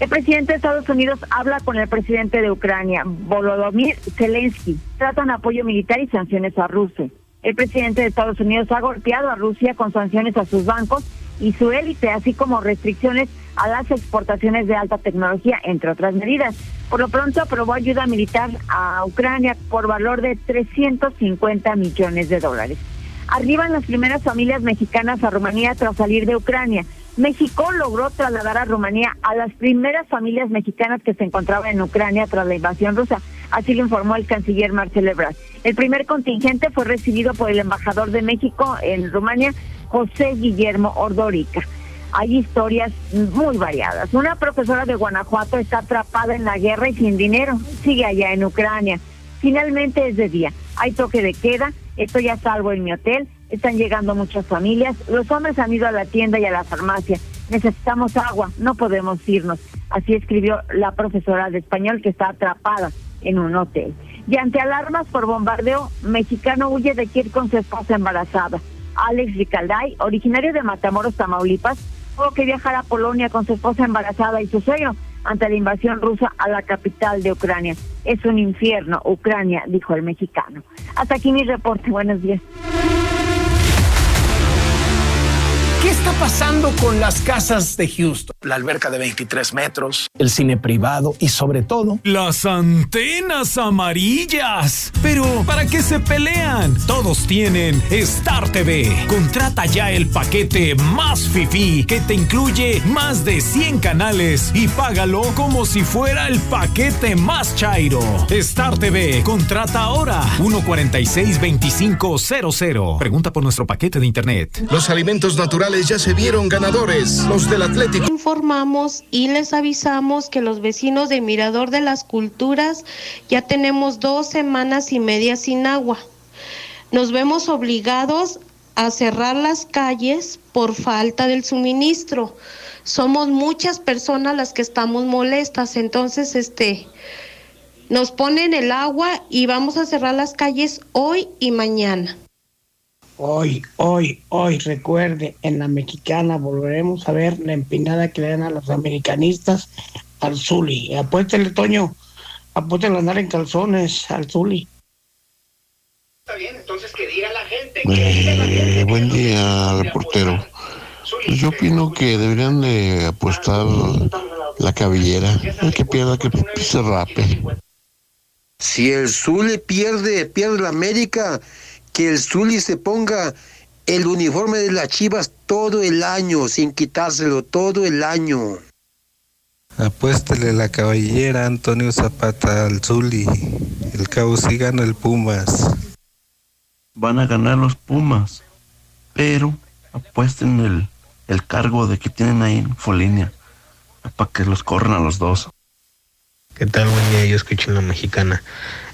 Speaker 3: El presidente de Estados Unidos habla con el presidente de Ucrania, Volodymyr Zelensky. Tratan apoyo militar y sanciones a Rusia. El presidente de Estados Unidos ha golpeado a Rusia con sanciones a sus bancos y su élite, así como restricciones a las exportaciones de alta tecnología, entre otras medidas. Por lo pronto aprobó ayuda militar a Ucrania por valor de 350 millones de dólares. Arriban las primeras familias mexicanas a Rumanía tras salir de Ucrania. México logró trasladar a Rumanía a las primeras familias mexicanas que se encontraban en Ucrania tras la invasión rusa. Así lo informó el canciller Marcelo Ebrard. El primer contingente fue recibido por el embajador de México en Rumania, José Guillermo Ordorica. Hay historias muy variadas. Una profesora de Guanajuato está atrapada en la guerra y sin dinero. Sigue allá en Ucrania. Finalmente es de día. Hay toque de queda. Estoy a salvo en mi hotel. Están llegando muchas familias. Los hombres han ido a la tienda y a la farmacia. Necesitamos agua. No podemos irnos. Así escribió la profesora de español que está atrapada en un hotel. Y ante alarmas por bombardeo, mexicano huye de Kiev con su esposa embarazada. Alex Ricalday, originario de Matamoros, Tamaulipas, tuvo que viajar a Polonia con su esposa embarazada y su sueño ante la invasión rusa a la capital de Ucrania. Es un infierno, Ucrania, dijo el mexicano. Hasta aquí mi reporte. Buenos días.
Speaker 12: Está pasando con las casas de Houston? La alberca de 23 metros, el cine privado y sobre todo...
Speaker 13: Las antenas amarillas. Pero, ¿para qué se pelean? Todos tienen Star TV. Contrata ya el paquete más fifi que te incluye más de 100 canales y págalo como si fuera el paquete más chairo. Star TV, contrata ahora 146-2500. Pregunta por nuestro paquete de internet.
Speaker 14: Los alimentos naturales ya se vieron ganadores. Los del Atlético.
Speaker 15: Informamos y les avisamos que los vecinos de Mirador de las Culturas ya tenemos dos semanas y media sin agua. Nos vemos obligados a cerrar las calles por falta del suministro. Somos muchas personas las que estamos molestas, entonces este nos ponen el agua y vamos a cerrar las calles hoy y mañana.
Speaker 16: Hoy, hoy, hoy, recuerde, en la mexicana volveremos a ver la empinada que le dan a los americanistas al Zuli. Apuéstele, Toño, apuéstele a andar en calzones al Zuli.
Speaker 17: Está bien, entonces que diga la gente. Que
Speaker 18: eh, buen día, reportero. Pues yo opino que deberían de apostar la cabellera. El que pierda, que se rape.
Speaker 19: Si el Zuli pierde, pierde la América que el Zuli se ponga el uniforme de las Chivas todo el año, sin quitárselo todo el año.
Speaker 20: Apuéstele la caballera Antonio Zapata al Zuli. El cabo sí gana el Pumas.
Speaker 21: Van a ganar los Pumas, pero apuesten el, el cargo de que tienen ahí en Folinia para que los corran a los dos.
Speaker 22: ¿Qué tal? Buen día, yo escucho la mexicana.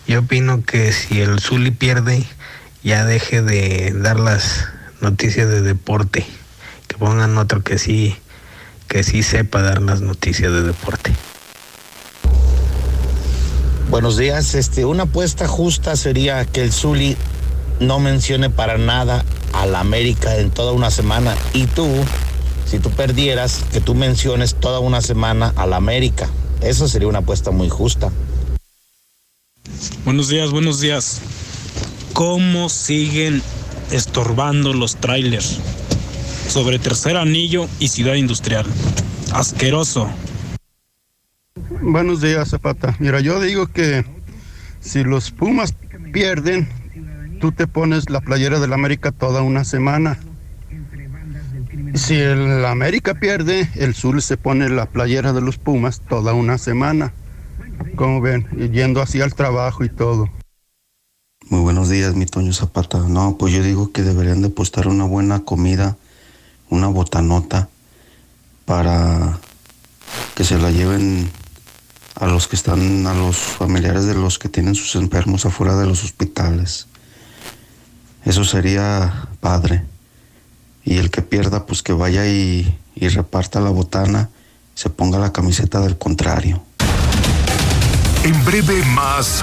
Speaker 22: Yo opino que si el Zuli pierde, ya deje de dar las noticias de deporte, que pongan otro que sí, que sí sepa dar las noticias de deporte.
Speaker 23: Buenos días, este, una apuesta justa sería que el Zuli no mencione para nada a la América en toda una semana y tú, si tú perdieras, que tú menciones toda una semana a la América. Eso sería una apuesta muy justa.
Speaker 24: Buenos días, buenos días cómo siguen estorbando los trailers sobre Tercer Anillo y Ciudad Industrial. Asqueroso.
Speaker 25: Buenos días, Zapata. Mira, yo digo que si los Pumas pierden, tú te pones la playera del América toda una semana. Si el América pierde, el Sur se pone la playera de los Pumas toda una semana. Como ven, yendo así al trabajo y todo.
Speaker 18: Muy buenos días, mi Toño Zapata. No, pues yo digo que deberían de postar una buena comida, una botanota, para que se la lleven a los que están, a los familiares de los que tienen sus enfermos afuera de los hospitales. Eso sería padre. Y el que pierda, pues que vaya y, y reparta la botana, se ponga la camiseta del contrario.
Speaker 26: En breve más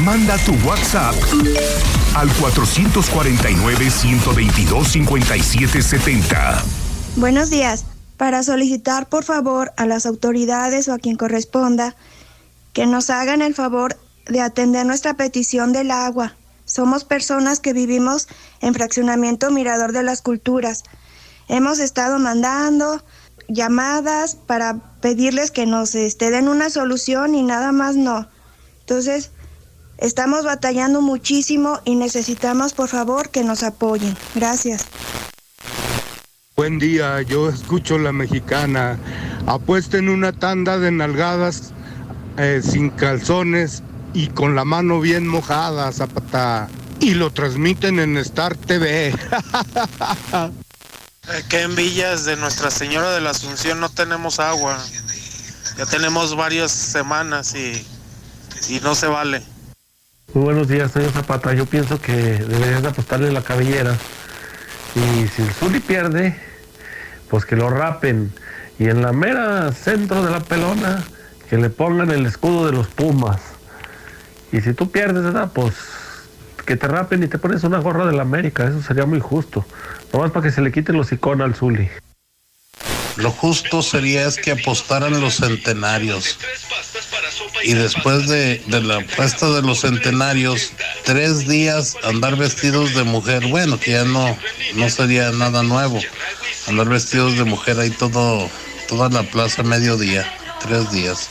Speaker 26: Manda tu WhatsApp al 449-122-5770.
Speaker 27: Buenos días. Para solicitar por favor a las autoridades o a quien corresponda que nos hagan el favor de atender nuestra petición del agua. Somos personas que vivimos en fraccionamiento Mirador de las Culturas. Hemos estado mandando llamadas para pedirles que nos este, den una solución y nada más no. Entonces, estamos batallando muchísimo y necesitamos por favor que nos apoyen. Gracias.
Speaker 25: Buen día, yo escucho la mexicana. Apuesten una tanda de nalgadas eh, sin calzones y con la mano bien mojada, Zapata. Y lo transmiten en Star TV.
Speaker 28: que en Villas de Nuestra Señora de la Asunción no tenemos agua. Ya tenemos varias semanas y, y no se vale.
Speaker 29: Muy buenos días, señor Zapata. Yo pienso que deberías apostarle la cabellera. Y si el Zuli pierde, pues que lo rapen. Y en la mera centro de la pelona, que le pongan el escudo de los Pumas. Y si tú pierdes, ¿verdad? Pues que te rapen y te pones una gorra de la América. Eso sería muy justo. Nomás para que se le quiten los iconos al Zuli.
Speaker 21: Lo justo sería es que apostaran los centenarios. Y después de, de, la apuesta de los centenarios, tres días andar vestidos de mujer. Bueno, que ya no, no sería nada nuevo. Andar vestidos de mujer ahí todo, toda la plaza mediodía. Tres días.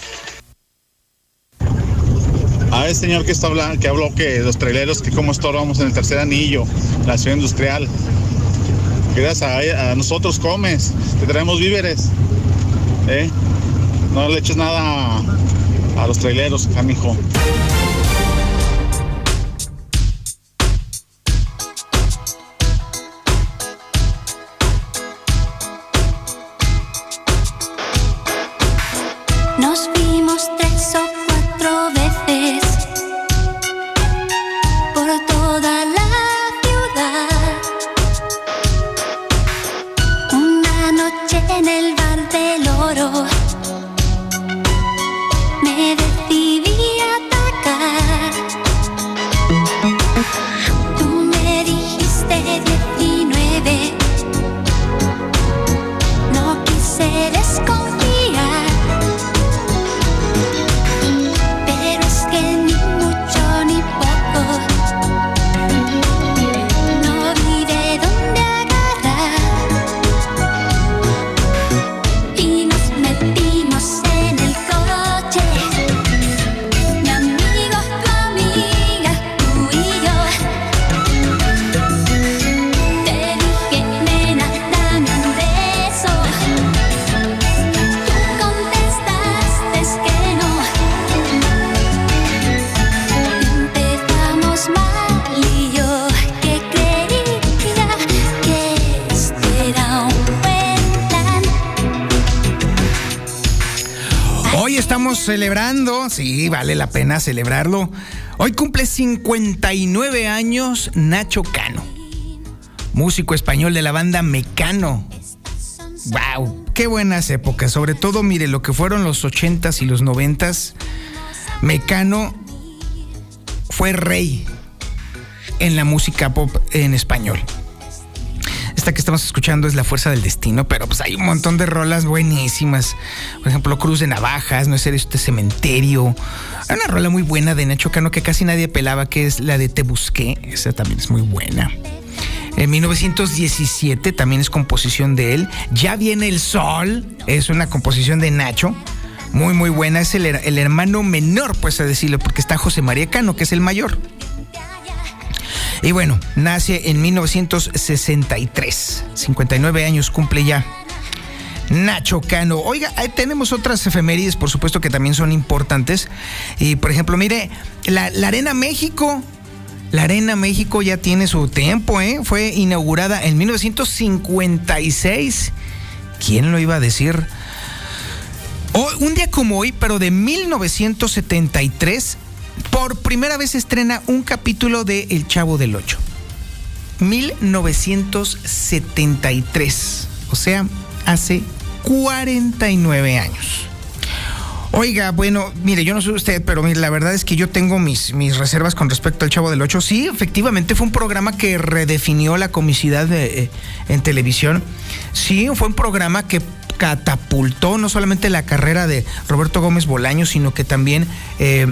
Speaker 30: A ese señor que está hablando, que habló que los traileros que como estorbamos en el tercer anillo, la ciudad industrial. Gracias a, a nosotros comes, te traemos víveres. ¿eh? No le eches nada a, los traileros, amigo.
Speaker 1: Celebrando, sí, vale la pena celebrarlo. Hoy cumple 59 años Nacho Cano, músico español de la banda Mecano. ¡Wow! ¡Qué buenas épocas! Sobre todo, mire, lo que fueron los 80s y los 90s. Mecano fue rey en la música pop en español. Esta que estamos escuchando es La Fuerza del Destino, pero pues hay un montón de rolas buenísimas. Por ejemplo, Cruz de Navajas, No es este cementerio. Hay una rola muy buena de Nacho Cano que casi nadie pelaba, que es la de Te Busqué. Esa también es muy buena. En 1917 también es composición de él. Ya viene el sol, es una composición de Nacho. Muy, muy buena. Es el, el hermano menor, pues a decirlo, porque está José María Cano, que es el mayor. Y bueno, nace en 1963. 59 años cumple ya. Nacho Cano. Oiga, ahí tenemos otras efemérides, por supuesto, que también son importantes. Y por ejemplo, mire, la, Arena México. La Arena México ya tiene su tiempo, ¿eh? Fue inaugurada en 1956. ¿Quién lo iba a decir? Hoy- un día como hoy, pero de 1973, por primera vez estrena un capítulo de El Chavo del Ocho. 1973. O sea, hace 49 años. Oiga, bueno, mire, yo no sé usted, pero la verdad es que yo tengo mis, mis reservas con respecto al Chavo del Ocho. Sí, efectivamente fue un programa que redefinió la comicidad de, eh, en televisión. Sí, fue un programa que catapultó no solamente la carrera de Roberto Gómez Bolaño, sino que también eh,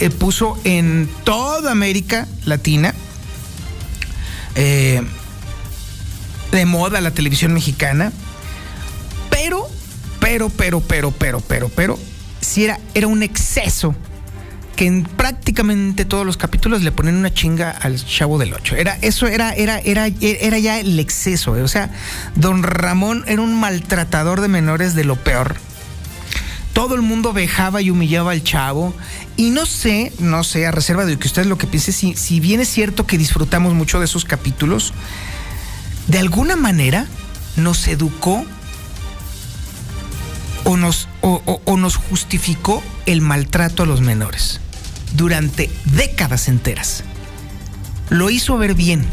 Speaker 1: eh, puso en toda América Latina eh, de moda la televisión mexicana, pero, pero, pero, pero, pero, pero, pero, si era, era un exceso que en prácticamente todos los capítulos le ponen una chinga al chavo del 8. Era, eso era, era, era, era ya el exceso. eh. O sea, don Ramón era un maltratador de menores de lo peor. Todo el mundo vejaba y humillaba al chavo. Y no sé, no sé, a reserva de que ustedes lo que piensen, si, si bien es cierto que disfrutamos mucho de esos capítulos, de alguna manera nos educó o nos, o- o- o nos justificó el maltrato a los menores durante décadas enteras. Lo hizo ver bien.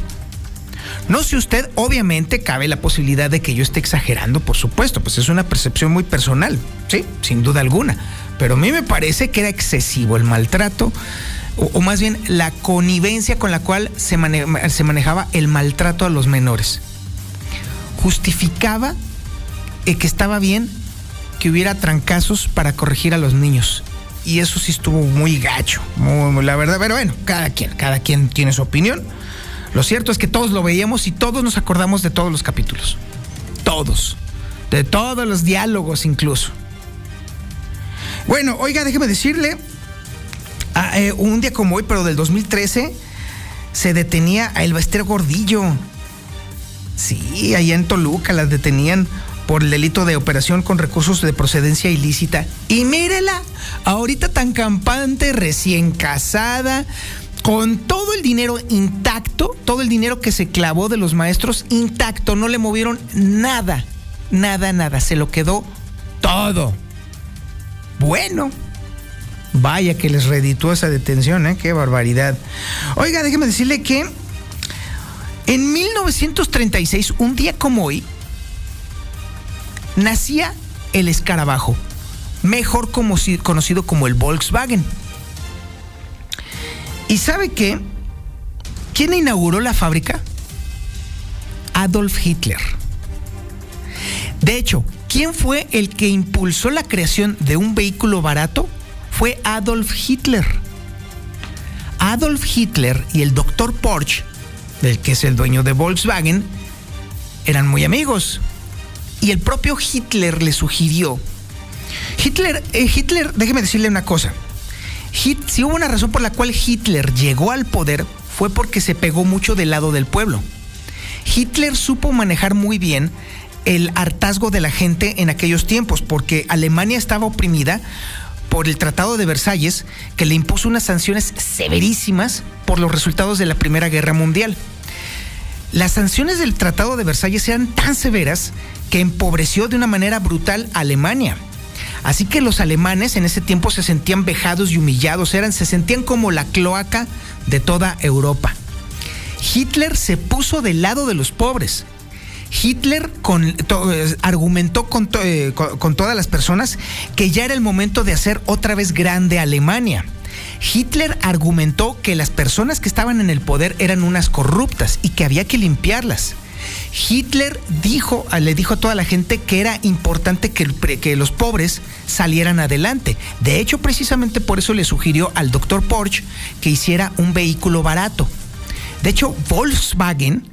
Speaker 1: No sé usted, obviamente cabe la posibilidad de que yo esté exagerando, por supuesto, pues es una percepción muy personal, sí, sin duda alguna. Pero a mí me parece que era excesivo el maltrato, o, más bien la connivencia con la cual se manejaba el maltrato a los menores. Justificaba eh, que estaba bien que hubiera trancazos para corregir a los niños. Y eso sí estuvo muy gacho, muy- muy- la verdad. Pero bueno, cada quien, cada quien tiene su opinión. Lo cierto es que todos lo veíamos y todos nos acordamos de todos los capítulos. Todos. De todos los diálogos incluso. Bueno, oiga, déjeme decirle, ah, eh, un día como hoy, pero del 2013, se detenía a Elbester Gordillo. Sí, allá en Toluca las detenían por el delito de operación con recursos de procedencia ilícita. Y mírela, ahorita tan campante, recién casada, con todo el dinero intacto, todo el dinero que se clavó de los maestros intacto, no le movieron nada, nada, nada, se lo quedó todo. Bueno, vaya que les reditúa esa detención, ¿eh? Qué barbaridad. Oiga, déjeme decirle que en 1936, un día como hoy, nacía el escarabajo, mejor conocido como el Volkswagen. ¿Y sabe qué? ¿Quién inauguró la fábrica? Adolf Hitler. De hecho, ¿quién fue el que impulsó la creación de un vehículo barato? Fue Adolf Hitler. Adolf Hitler y el doctor Porsche, del que es el dueño de Volkswagen, eran muy amigos. Y el propio Hitler le sugirió. Hitler, eh, Hitler, déjeme decirle una cosa. Si hubo una razón por la cual Hitler llegó al poder fue porque se pegó mucho del lado del pueblo. Hitler supo manejar muy bien el hartazgo de la gente en aquellos tiempos, porque Alemania estaba oprimida por el Tratado de Versalles, que le impuso unas sanciones severísimas por los resultados de la Primera Guerra Mundial. Las sanciones del Tratado de Versalles eran tan severas que empobreció de una manera brutal a Alemania. Así que los alemanes en ese tiempo se sentían vejados y humillados, eran, se sentían como la cloaca de toda Europa. Hitler se puso del lado de los pobres. Hitler eh, argumentó eh, con todas las personas que ya era el momento de hacer otra vez grande Alemania. Hitler argumentó que las personas que estaban en el poder eran unas corruptas y que había que limpiarlas. Hitler dijo, le dijo a toda la gente que era importante que, que los pobres salieran adelante. De hecho, precisamente por eso le sugirió al doctor Porsche que hiciera un vehículo barato. De hecho, Volkswagen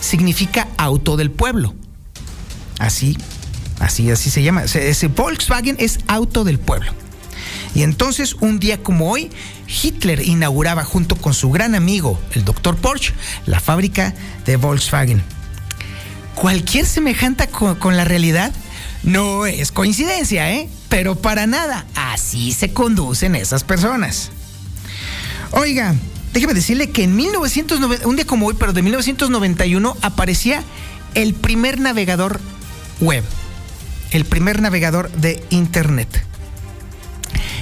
Speaker 1: significa auto del pueblo. Así, así, así se llama. Se- Ese Volkswagen es auto del pueblo. Y entonces, un día como hoy, Hitler inauguraba junto con su gran amigo, el doctor Porsche, la fábrica de Volkswagen. Cualquier semejante con, con la realidad no es coincidencia, ¿eh? Pero para nada, así se conducen esas personas. Oiga, déjeme decirle que en 1990, un día como hoy, pero de 1991, aparecía el primer navegador web, el primer navegador de Internet.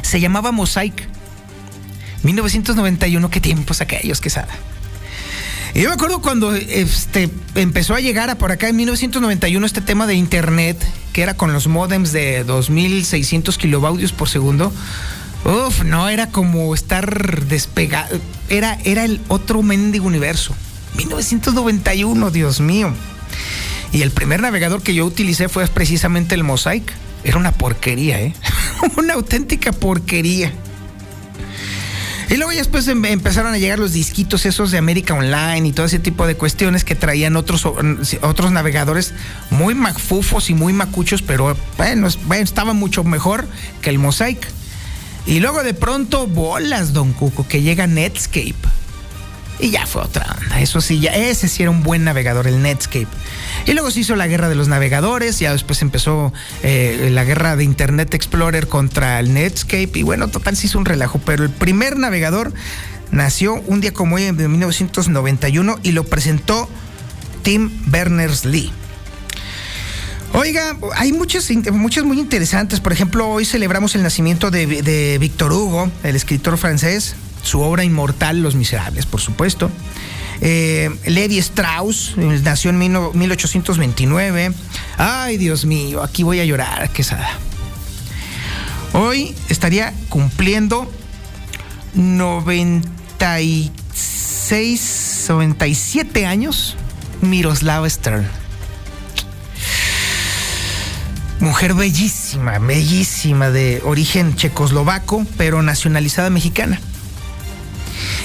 Speaker 1: Se llamaba Mosaic. 1991, qué tiempos aquellos, quesada. Yo me acuerdo cuando este, empezó a llegar a por acá en 1991 este tema de internet, que era con los modems de 2600 kilobaudios por segundo. Uf, no, era como estar despegado. Era, era el otro mendigo universo. 1991, Dios mío. Y el primer navegador que yo utilicé fue precisamente el Mosaic. Era una porquería, ¿eh? una auténtica porquería. Y luego ya después em- empezaron a llegar los disquitos esos de América Online y todo ese tipo de cuestiones que traían otros, otros navegadores muy macfufos y muy macuchos, pero bueno, es- bueno, estaba mucho mejor que el Mosaic. Y luego de pronto, bolas, Don Cuco, que llega Netscape. Y ya fue otra onda. Eso sí, ya, ese sí era un buen navegador, el Netscape. Y luego se hizo la guerra de los navegadores, ya después empezó eh, la guerra de Internet Explorer contra el Netscape. Y bueno, total se hizo un relajo. Pero el primer navegador nació un día como hoy, en 1991, y lo presentó Tim Berners-Lee. Oiga, hay muchas, muchas muy interesantes. Por ejemplo, hoy celebramos el nacimiento de, de Víctor Hugo, el escritor francés, su obra inmortal, Los Miserables, por supuesto. Eh, Levi Strauss nació en mil- 1829. Ay, Dios mío, aquí voy a llorar, quesada. Hoy estaría cumpliendo 96, 97 años Miroslava Stern. Mujer bellísima, bellísima, de origen checoslovaco, pero nacionalizada mexicana.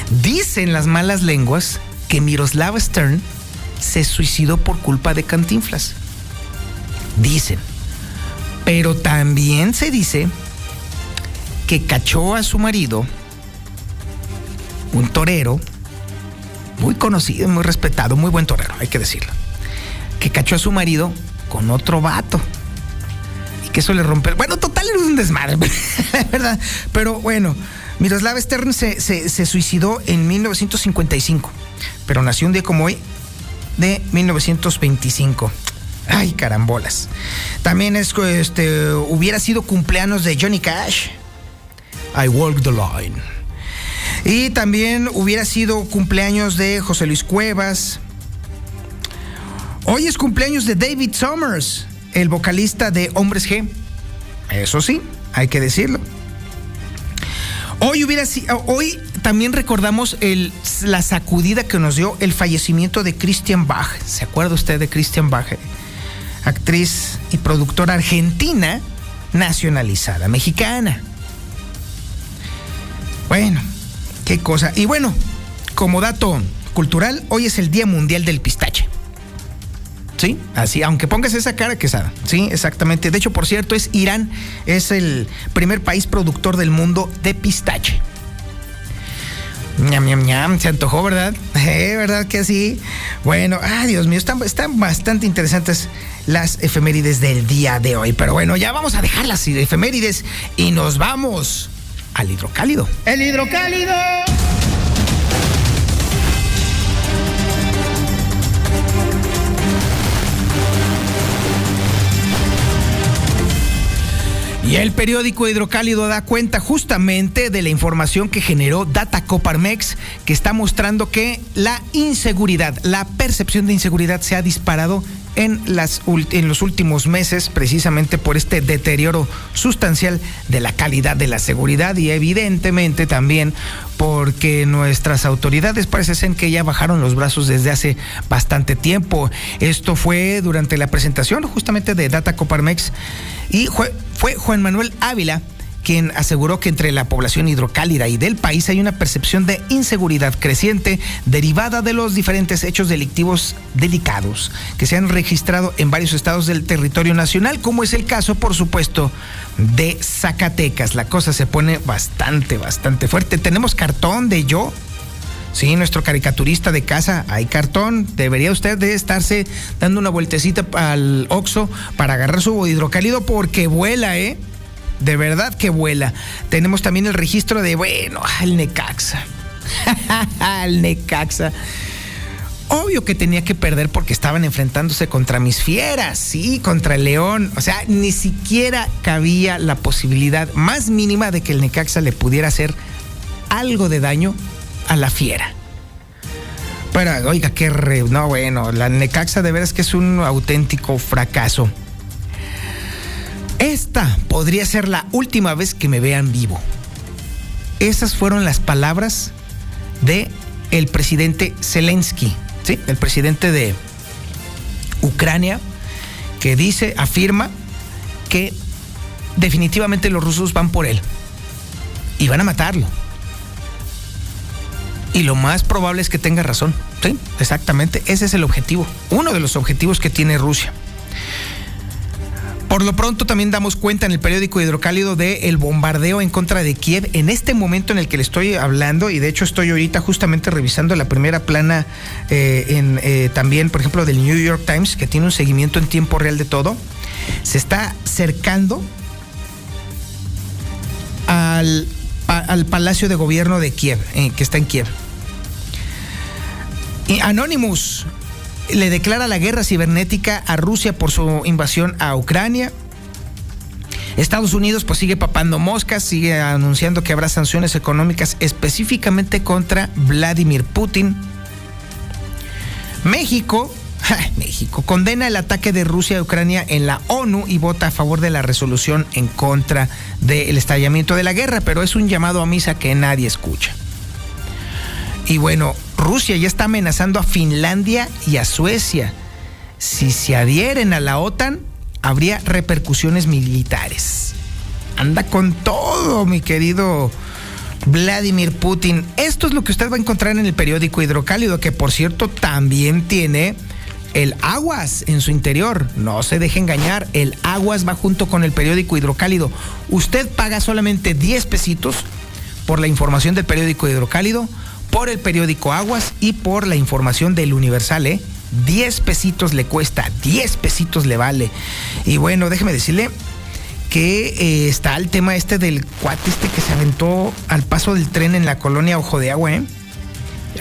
Speaker 1: Dicen las malas lenguas que Miroslava Stern se suicidó por culpa de Cantinflas. Dicen. Pero también se dice que cachó a su marido, un torero, muy conocido, muy respetado, muy buen torero, hay que decirlo, que cachó a su marido con otro vato. Y que eso le rompe. Bueno, total era un desmadre, ¿verdad? Pero bueno, Miroslav Stern se, suicidó en 1955, pero nació un día como hoy de 1925. Ay, carambolas. También es este, hubiera sido cumpleaños de Johnny Cash. I walk the line. Y también hubiera sido cumpleaños de José Luis Cuevas. Hoy es cumpleaños de David Summers, el vocalista de Hombres G. Eso sí, hay que decirlo. Hoy hubiera hoy también recordamos la sacudida que nos dio el fallecimiento de Christian Bach. ¿Se acuerda usted de Christian Bach? Actriz y productora argentina nacionalizada, mexicana. Bueno, qué cosa. Y bueno, como dato cultural, hoy es el Día Mundial del Pistache. Sí, así, aunque pongas esa cara quesada. Sí, exactamente. De hecho, por cierto, es Irán, es el primer país productor del mundo de pistache. Ñam, ñam, ñam, se antojó, ¿verdad? Eh, ¿Verdad que sí? Bueno, ay, Dios mío, están, están bastante interesantes las efemérides del día de hoy. Pero bueno, ya vamos a dejar las efemérides y nos vamos al hidrocálido.
Speaker 31: El hidrocálido.
Speaker 1: El periódico Hidrocálido da cuenta justamente de la información que generó Data Coparmex, que está mostrando que la inseguridad, la percepción de inseguridad se ha disparado en, los últimos meses, precisamente por este deterioro sustancial de la calidad de la seguridad y evidentemente también porque nuestras autoridades parece ser que ya bajaron los brazos desde hace bastante tiempo. Esto fue durante la presentación justamente de Data Coparmex y fue Juan Manuel Ávila quien aseguró que entre la población hidrocálida y del país hay una percepción de inseguridad creciente derivada de los diferentes hechos delictivos delicados que se han registrado en varios estados del territorio nacional, como es el caso, por supuesto, de Zacatecas. La cosa se pone bastante, bastante fuerte. Tenemos cartón de yo. Sí, nuestro caricaturista de casa, hay cartón. Debería usted de estarse dando una vueltecita al Oxxo para agarrar su hidrocálido porque vuela, ¿eh? De verdad que vuela. Tenemos también el registro de, bueno, el Necaxa. el Necaxa. Obvio que tenía que perder porque estaban enfrentándose contra mis fieras, sí, contra el León. O sea, ni siquiera cabía la posibilidad más mínima de que el Necaxa le pudiera hacer algo de daño a la fiera. Pero, oiga, qué re... No, bueno, la Necaxa de veras que es un auténtico fracaso. Esta podría ser la última vez que me vean vivo. Esas fueron las palabras de el presidente Zelensky, ¿sí? El presidente de Ucrania, que dice, afirma que definitivamente los rusos van por él y van a matarlo. Y lo más probable es que tenga razón. Sí, exactamente. Ese es el objetivo. Uno de los objetivos que tiene Rusia. Por lo pronto también damos cuenta en el periódico Hidrocálido de el bombardeo en contra de Kiev en este momento en el que le estoy hablando y de hecho estoy ahorita justamente revisando la primera plana eh, en, eh, también, por ejemplo, del New York Times que tiene un seguimiento en tiempo real de todo. Se está cercando al, al Palacio de Gobierno de Kiev, eh, que está en Kiev. Anonymous le declara la guerra cibernética a Rusia por su invasión a Ucrania. Estados Unidos pues sigue papando moscas, sigue anunciando que habrá sanciones económicas específicamente contra Vladimir Putin. México, México condena el ataque de Rusia a Ucrania en la ONU y vota a favor de la resolución en contra del estallamiento de la guerra, pero es un llamado a misa que nadie escucha. Y bueno, Rusia ya está amenazando a Finlandia y a Suecia. Si se adhieren a la OTAN, habría repercusiones militares. Anda con todo, mi querido Vladimir Putin. Esto es lo que usted va a encontrar en el periódico Hidrocálido, que por cierto también tiene el Aguas en su interior. No se deje engañar, el Aguas va junto con el periódico Hidrocálido. Usted paga solamente 10 pesitos por la información del periódico Hidrocálido, por el periódico Aguas y por la información del Universal, ¿eh? 10 pesitos le cuesta, 10 pesitos le vale. Y bueno, déjeme decirle que eh, está el tema este del cuate este que se aventó al paso del tren en la colonia Ojo de Agua, ¿eh?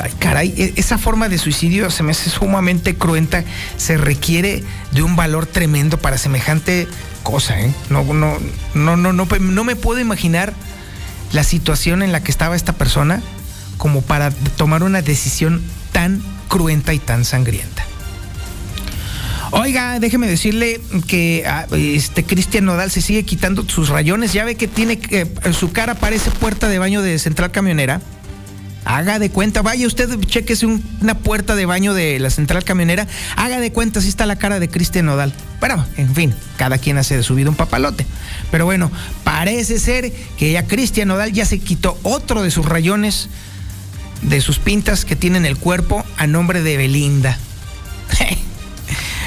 Speaker 1: Ay, caray, e- esa forma de suicidio se me hace sumamente cruenta. Se requiere de un valor tremendo para semejante cosa, ¿eh? No, no, no, no, no, no me puedo imaginar la situación en la que estaba esta persona como para tomar una decisión tan cruenta y tan sangrienta. Oiga, déjeme decirle que ah, este Cristian Nodal se sigue quitando sus rayones. Ya ve que tiene que su cara parece puerta de baño de central camionera. Haga de cuenta, vaya usted, chequese un- una puerta de baño de la central camionera. Haga de cuenta, así está la cara de Cristian Nodal. Bueno, en fin, cada quien hace de su vida un papalote. Pero bueno, parece ser que ya Cristian Nodal ya se quitó otro de sus rayones, de sus pintas que tiene en el cuerpo, a nombre de Belinda.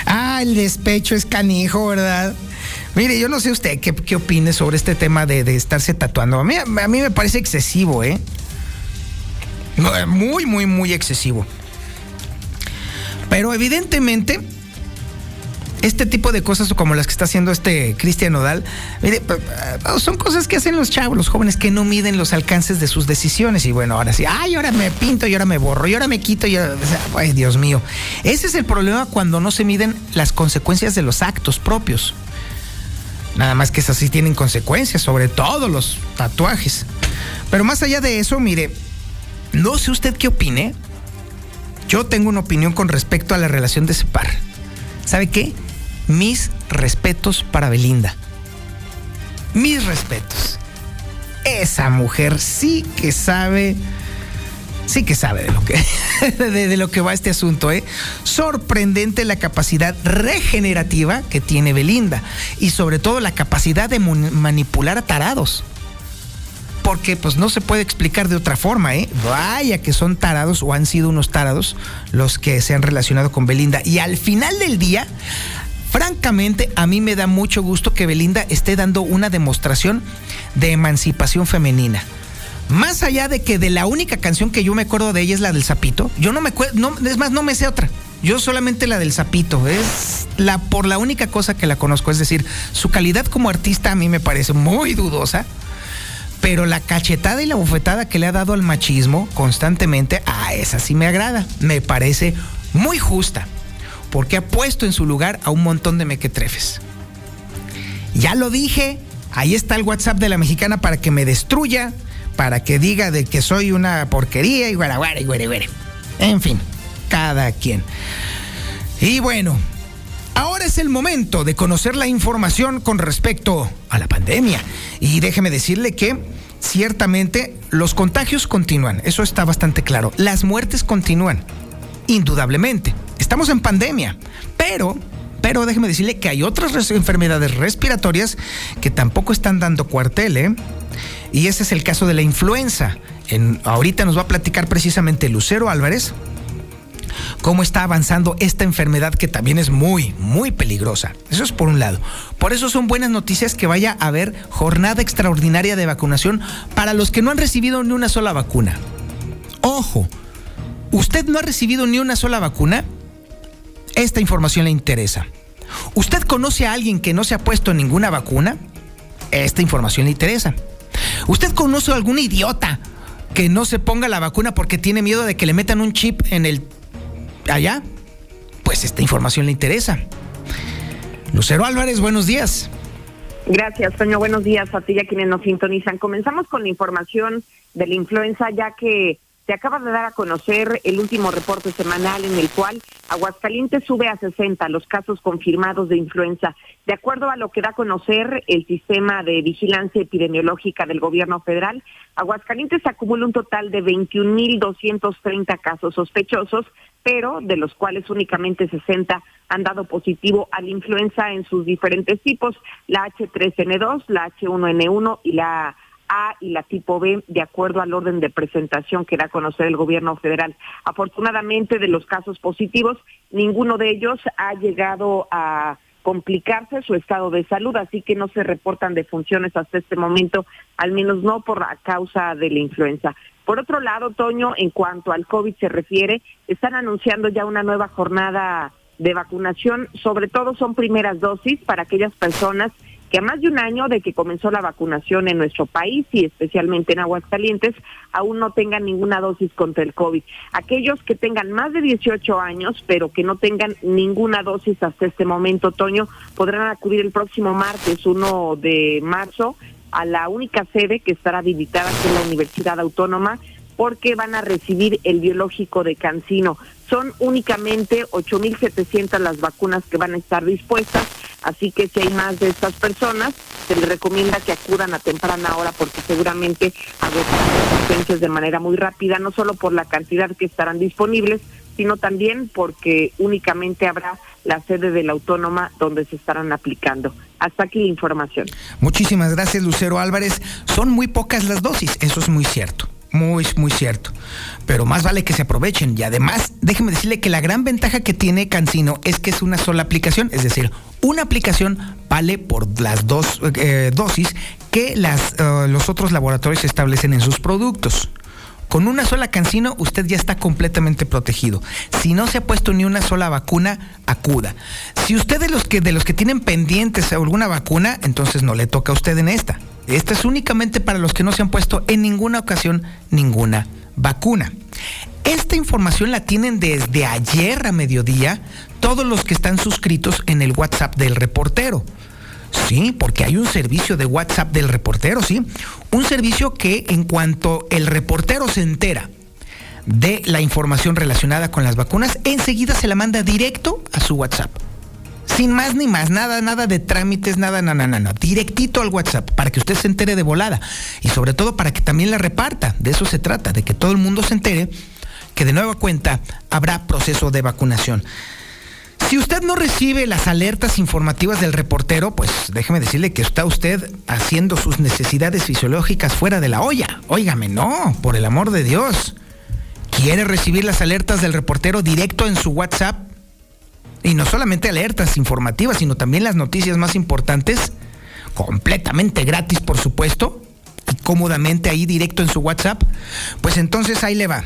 Speaker 1: Ah, el despecho es canijo, ¿verdad? Mire, yo no sé usted qué, qué opine sobre este tema de, de estarse tatuando. A mí, a mí me parece excesivo, ¿eh? Muy, muy, muy excesivo. Pero evidentemente, este tipo de cosas como las que está haciendo este Cristian Nodal, mire, son cosas que hacen los chavos, los jóvenes que no miden los alcances de sus decisiones. Y bueno, ahora sí, ay, ahora me pinto y ahora me borro y ahora me quito y ahora- ay, Dios mío. Ese es el problema cuando no se miden las consecuencias de los actos propios. Nada más que esas sí tienen consecuencias, sobre todo los tatuajes. Pero más allá de eso, mire, no sé usted qué opine. Yo tengo una opinión con respecto a la relación de ese par. ¿Sabe qué? Mis respetos para Belinda. Mis respetos. Esa mujer sí que sabe. Sí que sabe de lo que, de, lo que va este asunto, ¿eh? Sorprendente la capacidad regenerativa que tiene Belinda. Y sobre todo la capacidad de manipular a tarados porque pues no se puede explicar de otra forma, ¿eh? Vaya que son tarados o han sido unos tarados los que se han relacionado con Belinda. Y al final del día, francamente, a mí me da mucho gusto que Belinda esté dando una demostración de emancipación femenina. Más allá de que de la única canción que yo me acuerdo de ella es la del sapito, yo no me no, es más, no me sé otra. Yo solamente la del sapito, es la por la única cosa que la conozco, es decir, su calidad como artista a mí me parece muy dudosa. Pero la cachetada y la bofetada que le ha dado al machismo constantemente, a esa sí me agrada. Me parece muy justa. Porque ha puesto en su lugar a un montón de mequetrefes. Ya lo dije, ahí está el WhatsApp de la mexicana para que me destruya, para que diga de que soy una porquería y guara, guara, y guare. En fin, cada quien. Y bueno, Ahora es el momento de conocer la información con respecto a la pandemia. Y déjeme decirle que ciertamente los contagios continúan, eso está bastante claro. Las muertes continúan, indudablemente. Estamos en pandemia, pero Pero déjeme decirle que hay otras enfermedades respiratorias que tampoco están dando cuartel, ¿eh? Y ese es el caso de la influenza. En, ahorita nos va a platicar precisamente Lucero Álvarez cómo está avanzando esta enfermedad que también es muy, muy peligrosa. Eso es por un lado. Por eso son buenas noticias que vaya a haber jornada extraordinaria de vacunación para los que no han recibido ni una sola vacuna. Ojo, ¿usted no ha recibido ni una sola vacuna? Esta información le interesa. ¿Usted conoce a alguien que no se ha puesto ninguna vacuna? Esta información le interesa. ¿Usted conoce a algún idiota que no se ponga la vacuna porque tiene miedo de que le metan un chip en el allá? Pues esta información le interesa. Lucero Álvarez, buenos días.
Speaker 6: Gracias, Toño. Buenos días a ti y a quienes nos sintonizan. Comenzamos con la información de la influenza, ya que se acaba de dar a conocer el último reporte semanal en el cual Aguascalientes sube a 60 los casos confirmados de influenza. De acuerdo a lo que da a conocer el sistema de vigilancia epidemiológica del gobierno federal, Aguascalientes acumula un total de 21.230 casos sospechosos, pero de los cuales únicamente 60 han dado positivo a la influenza en sus diferentes tipos, la H3N2, la H1N1 y la A y la tipo B, de acuerdo al orden de presentación que da a conocer el gobierno federal. Afortunadamente, de los casos positivos, ninguno de ellos ha llegado a complicarse su estado de salud, así que no se reportan defunciones hasta este momento, al menos no por la causa de la influenza. Por otro lado, Toño, en cuanto al COVID se refiere, están anunciando ya una nueva jornada de vacunación, sobre todo son primeras dosis para aquellas personas que a más de un año de que comenzó la vacunación en nuestro país y especialmente en Aguascalientes, aún no tengan ninguna dosis contra el COVID. Aquellos que tengan más de 18 años, pero que no tengan ninguna dosis hasta este momento, Toño, podrán acudir el próximo martes 1 de marzo a la única sede que estará habilitada, es la Universidad Autónoma, porque van a recibir el biológico de Cancino. Son únicamente 8.700 las vacunas que van a estar dispuestas, así que si hay más de estas personas, se les recomienda que acudan a temprana hora porque seguramente agotarán las asistencias de manera muy rápida, no solo por la cantidad que estarán disponibles, sino también porque únicamente habrá la sede de la autónoma donde se estarán aplicando. Hasta aquí la información.
Speaker 1: Muchísimas gracias, Lucero Álvarez. Son muy pocas las dosis, eso es muy cierto. Muy, muy cierto. Pero más vale que se aprovechen. Y además, déjeme decirle que la gran ventaja que tiene Cancino es que es una sola aplicación. Es decir, una aplicación vale por las dos eh, dosis que las, eh, los otros laboratorios establecen en sus productos. Con una sola cancino usted ya está completamente protegido. Si no se ha puesto ni una sola vacuna, acuda. Si usted de los que de los que tienen pendientes alguna vacuna, entonces no le toca a usted en esta. Esta es únicamente para los que no se han puesto en ninguna ocasión ninguna vacuna. Esta información la tienen desde ayer a mediodía todos los que están suscritos en el WhatsApp del reportero. Sí, porque hay un servicio de WhatsApp del reportero, sí. Un servicio que en cuanto el reportero se entera de la información relacionada con las vacunas, enseguida se la manda directo a su WhatsApp. Sin más ni más, nada, nada de trámites, nada, nada, nada. Directito al WhatsApp para que usted se entere de volada. Y sobre todo para que también la reparta. De eso se trata, de que todo el mundo se entere que de nueva cuenta habrá proceso de vacunación. Si usted no recibe las alertas informativas del reportero, pues déjeme decirle que está usted haciendo sus necesidades fisiológicas fuera de la olla. Óigame, no, por el amor de Dios. ¿Quiere recibir las alertas del reportero directo en su WhatsApp? Y no solamente alertas informativas, sino también las noticias más importantes, completamente gratis, por supuesto, y cómodamente ahí directo en su WhatsApp. Pues entonces ahí le va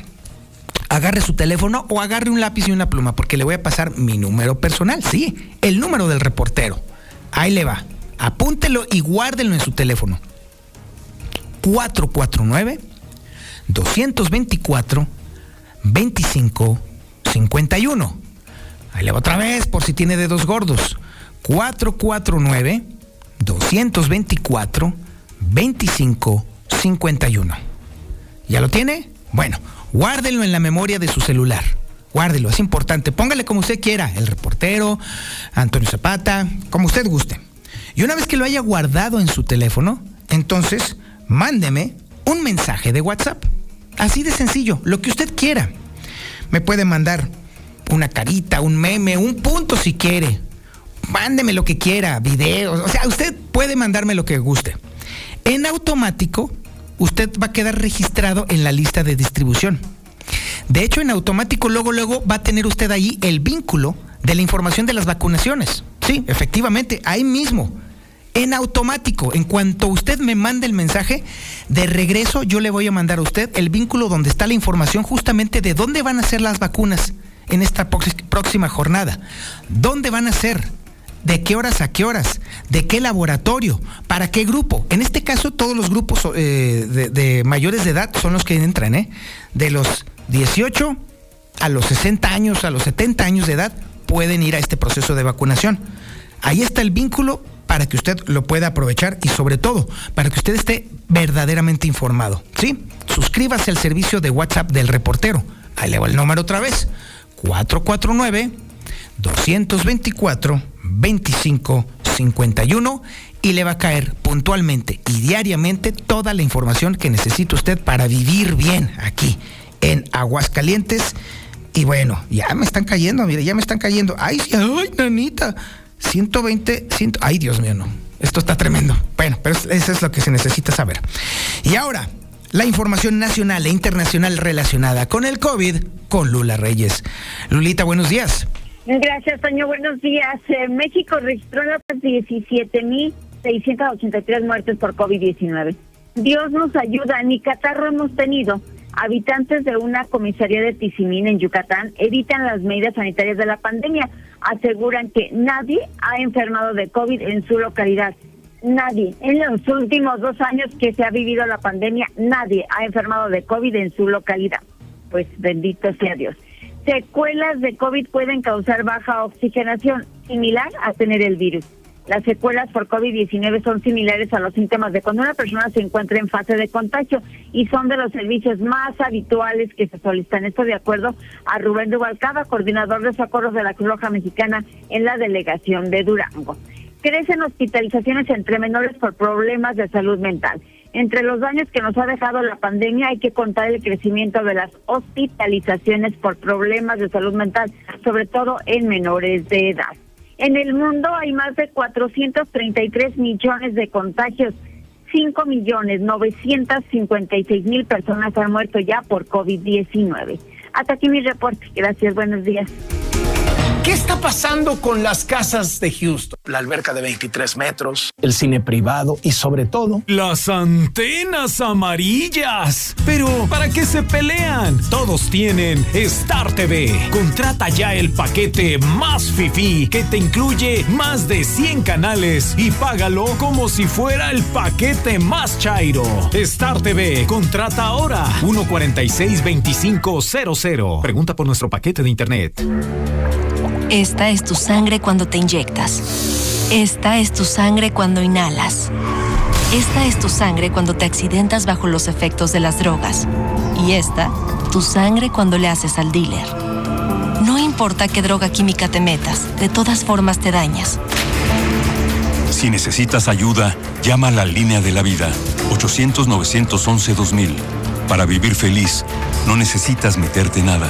Speaker 1: agarre su teléfono o agarre un lápiz y una pluma, porque le voy a pasar mi número personal, sí, el número del reportero. Ahí le va. Apúntelo y guárdelo en su teléfono. 449 224 25 51. Ahí le va otra vez por si tiene dedos gordos. 449 224 25 51. ¿Ya lo tiene? Bueno, guárdelo en la memoria de su celular. Guárdelo, es importante. Póngale como usted quiera, el reportero, Antonio Zapata, como usted guste. Y una vez que lo haya guardado en su teléfono, entonces mándeme un mensaje de WhatsApp. Así de sencillo, lo que usted quiera. Me puede mandar una carita, un meme, un punto si quiere. mándeme lo que quiera, videos, o sea, usted puede mandarme lo que guste. En automático, usted va a quedar registrado en la lista de distribución. De hecho, en automático, luego, luego va a tener usted ahí el vínculo de la información de las vacunaciones. Sí, efectivamente, ahí mismo. En automático, en cuanto usted me mande el mensaje, de regreso yo le voy a mandar a usted el vínculo donde está la información justamente de dónde van a ser las vacunas en esta próxima jornada. ¿Dónde van a ser? ¿De qué horas a qué horas? ¿De qué laboratorio? ¿Para qué grupo? En este caso, todos los grupos eh, de, de mayores de edad son los que entran, ¿eh? De los 18 a los 60 años, a los 70 años de edad, pueden ir a este proceso de vacunación. Ahí está el vínculo para que usted lo pueda aprovechar y sobre todo para que usted esté verdaderamente informado. ¿Sí? Suscríbase al servicio de WhatsApp del reportero. Ahí le va el número otra vez. 449 224 2551 y le va a caer puntualmente y diariamente toda la información que necesita usted para vivir bien aquí en Aguascalientes. Y bueno, ya me están cayendo, mire, ya me están cayendo. Ay, sí, ay, nanita. 120, 100, ay, Dios mío, no. Esto está tremendo. Bueno, pero eso es lo que se necesita saber. Y ahora, la información nacional e internacional relacionada con el COVID con Lula Reyes. Lulita, buenos días.
Speaker 3: Gracias, Toño. Buenos días. Eh, México registró las 17.683 muertes por COVID-19. Dios nos ayuda. Ni catarro hemos tenido. Habitantes de una comisaría de Tizimín en Yucatán evitan las medidas sanitarias de la pandemia. Aseguran que nadie ha enfermado de COVID en su localidad. Nadie. En los últimos dos años que se ha vivido la pandemia, nadie ha enfermado de COVID en su localidad. Pues bendito sea Dios. Secuelas de COVID pueden causar baja oxigenación, similar a tener el virus. Las secuelas por COVID-19 son similares a los síntomas de cuando una persona se encuentra en fase de contagio y son de los servicios más habituales que se solicitan. Esto de acuerdo a Rubén Dubalcaba, coordinador de socorros de la Cruz Roja Mexicana en la delegación de Durango. Crecen hospitalizaciones entre menores por problemas de salud mental. Entre los daños que nos ha dejado la pandemia hay que contar el crecimiento de las hospitalizaciones por problemas de salud mental, sobre todo en menores de edad. En el mundo hay más de 433 millones de contagios. 5 millones 956 mil personas han muerto ya por COVID-19. Hasta aquí mi reporte. Gracias, buenos días.
Speaker 32: ¿Qué está pasando con las casas de Houston? La alberca de 23 metros, el cine privado y sobre todo...
Speaker 13: Las antenas amarillas. Pero, ¿para qué se pelean? Todos tienen Star TV. Contrata ya el paquete más fifi que te incluye más de 100 canales y págalo como si fuera el paquete más chairo. Star TV, contrata ahora 146-2500. Pregunta por nuestro paquete de internet.
Speaker 30: Esta es tu sangre cuando te inyectas. Esta es tu sangre cuando inhalas. Esta es tu sangre cuando te accidentas bajo los efectos de las drogas. Y esta, tu sangre cuando le haces al dealer. No importa qué droga química te metas, de todas formas te dañas.
Speaker 33: Si necesitas ayuda, llama a la línea de la vida 800-911-2000. Para vivir feliz, no necesitas meterte nada.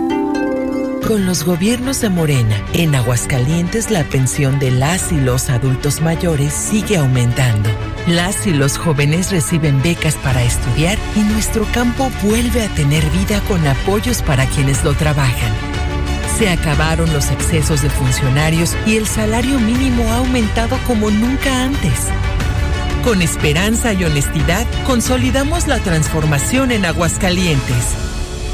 Speaker 34: Con los gobiernos de Morena, en Aguascalientes la pensión de las y los adultos mayores sigue aumentando. Las y los jóvenes reciben becas para estudiar y nuestro campo vuelve a tener vida con apoyos para quienes lo trabajan. Se acabaron los excesos de funcionarios y el salario mínimo ha aumentado como nunca antes. Con esperanza y honestidad, consolidamos la transformación en Aguascalientes.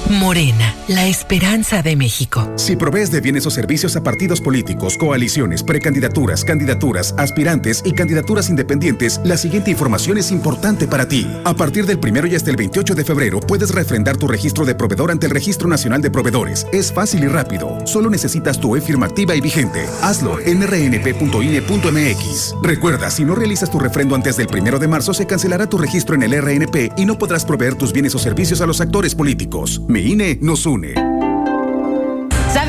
Speaker 34: Morena, la esperanza de México.
Speaker 35: Si provees de bienes o servicios a partidos políticos, coaliciones, precandidaturas, candidaturas, aspirantes y candidaturas independientes, la siguiente información es importante para ti. A partir del primero y hasta el 28 de febrero puedes refrendar tu registro de proveedor ante el Registro Nacional de Proveedores. Es fácil y rápido. Solo necesitas tu e-firma activa y vigente. Hazlo en rnp.ine.mx. Recuerda, si no realizas tu refrendo antes del primero de marzo, se cancelará tu registro en el RNP y no podrás proveer tus bienes o servicios a los actores políticos. Mi INE nos une.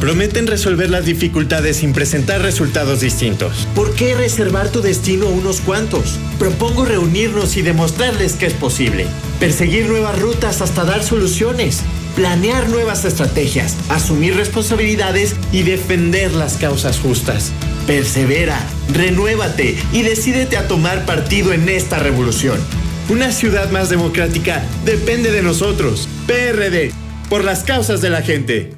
Speaker 36: Prometen resolver las dificultades sin presentar resultados distintos.
Speaker 37: ¿Por qué reservar tu destino a unos cuantos? Propongo reunirnos y demostrarles que es posible. Perseguir nuevas rutas hasta dar soluciones. Planear nuevas estrategias, asumir responsabilidades y defender las causas justas. Persevera, renuévate y decídete a tomar partido en esta revolución. Una ciudad más democrática depende de nosotros. PRD, por las causas de la gente.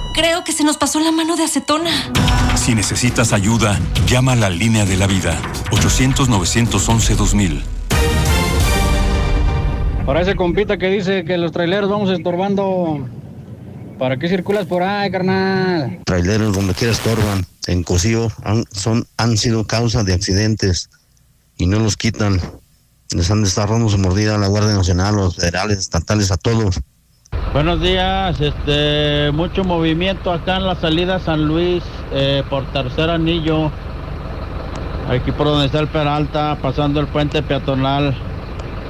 Speaker 38: creo que se nos pasó la mano de acetona.
Speaker 39: Si necesitas ayuda, llama a la línea de la vida. 800-911-2000.
Speaker 40: Para ese compita que dice que los traileros vamos estorbando. ¿Para qué circulas por ahí, carnal?
Speaker 18: Traileros donde quiera estorban. En Cocío han, son, han sido causa de accidentes y no los quitan. Les han de estar dando su mordida a la Guardia Nacional, los federales, estatales, a todos.
Speaker 40: Buenos días, este, mucho movimiento acá en la salida San Luis eh, por tercer anillo. Aquí por donde está el Peralta, pasando el puente peatonal.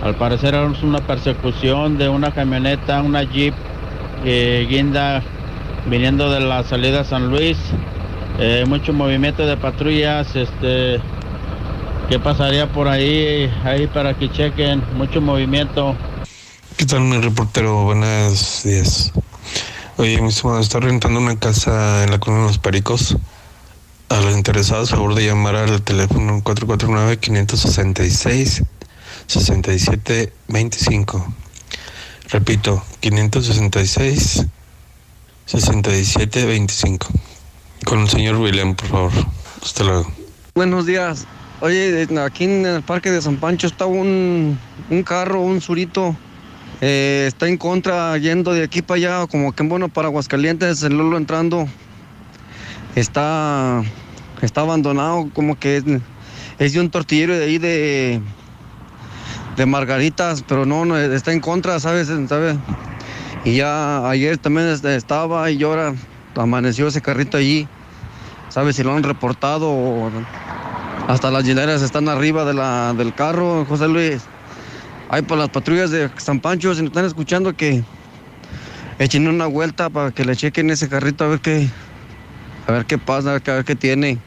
Speaker 40: Al parecer es una persecución de una camioneta, una jeep guinda viniendo de la salida San Luis. Eh, mucho movimiento de patrullas, este, ¿qué pasaría por ahí? Ahí para que chequen, mucho movimiento.
Speaker 41: ¿Qué tal, mi reportero? Buenos días. Oye, mi estimado, está rentando una casa en la colonia Los Pericos. A los interesados, favor de llamar al teléfono 449-566-6725. Repito, 566-6725. Con el señor William, por favor. Hasta luego.
Speaker 42: Buenos días. Oye, aquí en el parque de San Pancho está un, un carro, un surito. Eh, está en contra, yendo de aquí para allá, como que bueno para Aguascalientes, el Lolo entrando. Está, está abandonado, como que es, de un tortillero de ahí de, de Margaritas, pero no, no, está en contra, ¿sabes? ¿Sabe? Y ya ayer también estaba y ahora amaneció ese carrito allí. ¿Sabes si lo han reportado? hasta las hileras están arriba de la, del carro, José Luis. Hay por las patrullas de San Pancho, si nos están escuchando, que echen una vuelta para que le chequen ese carrito a ver qué, a ver qué pasa, a ver qué, a ver qué tiene.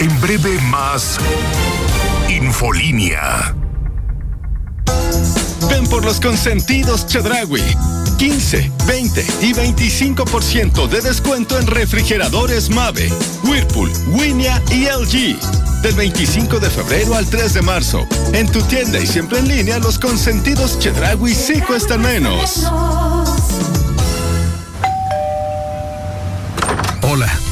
Speaker 26: En breve más Infolínea.
Speaker 43: Ven por los consentidos Chedraui. 15, 20 y 25% de descuento en refrigeradores Mave, Whirlpool, Winia y LG. Del 25 de febrero al 3 de marzo. En tu tienda y siempre en línea, los consentidos Chedraui sí cuestan menos.
Speaker 44: Hola,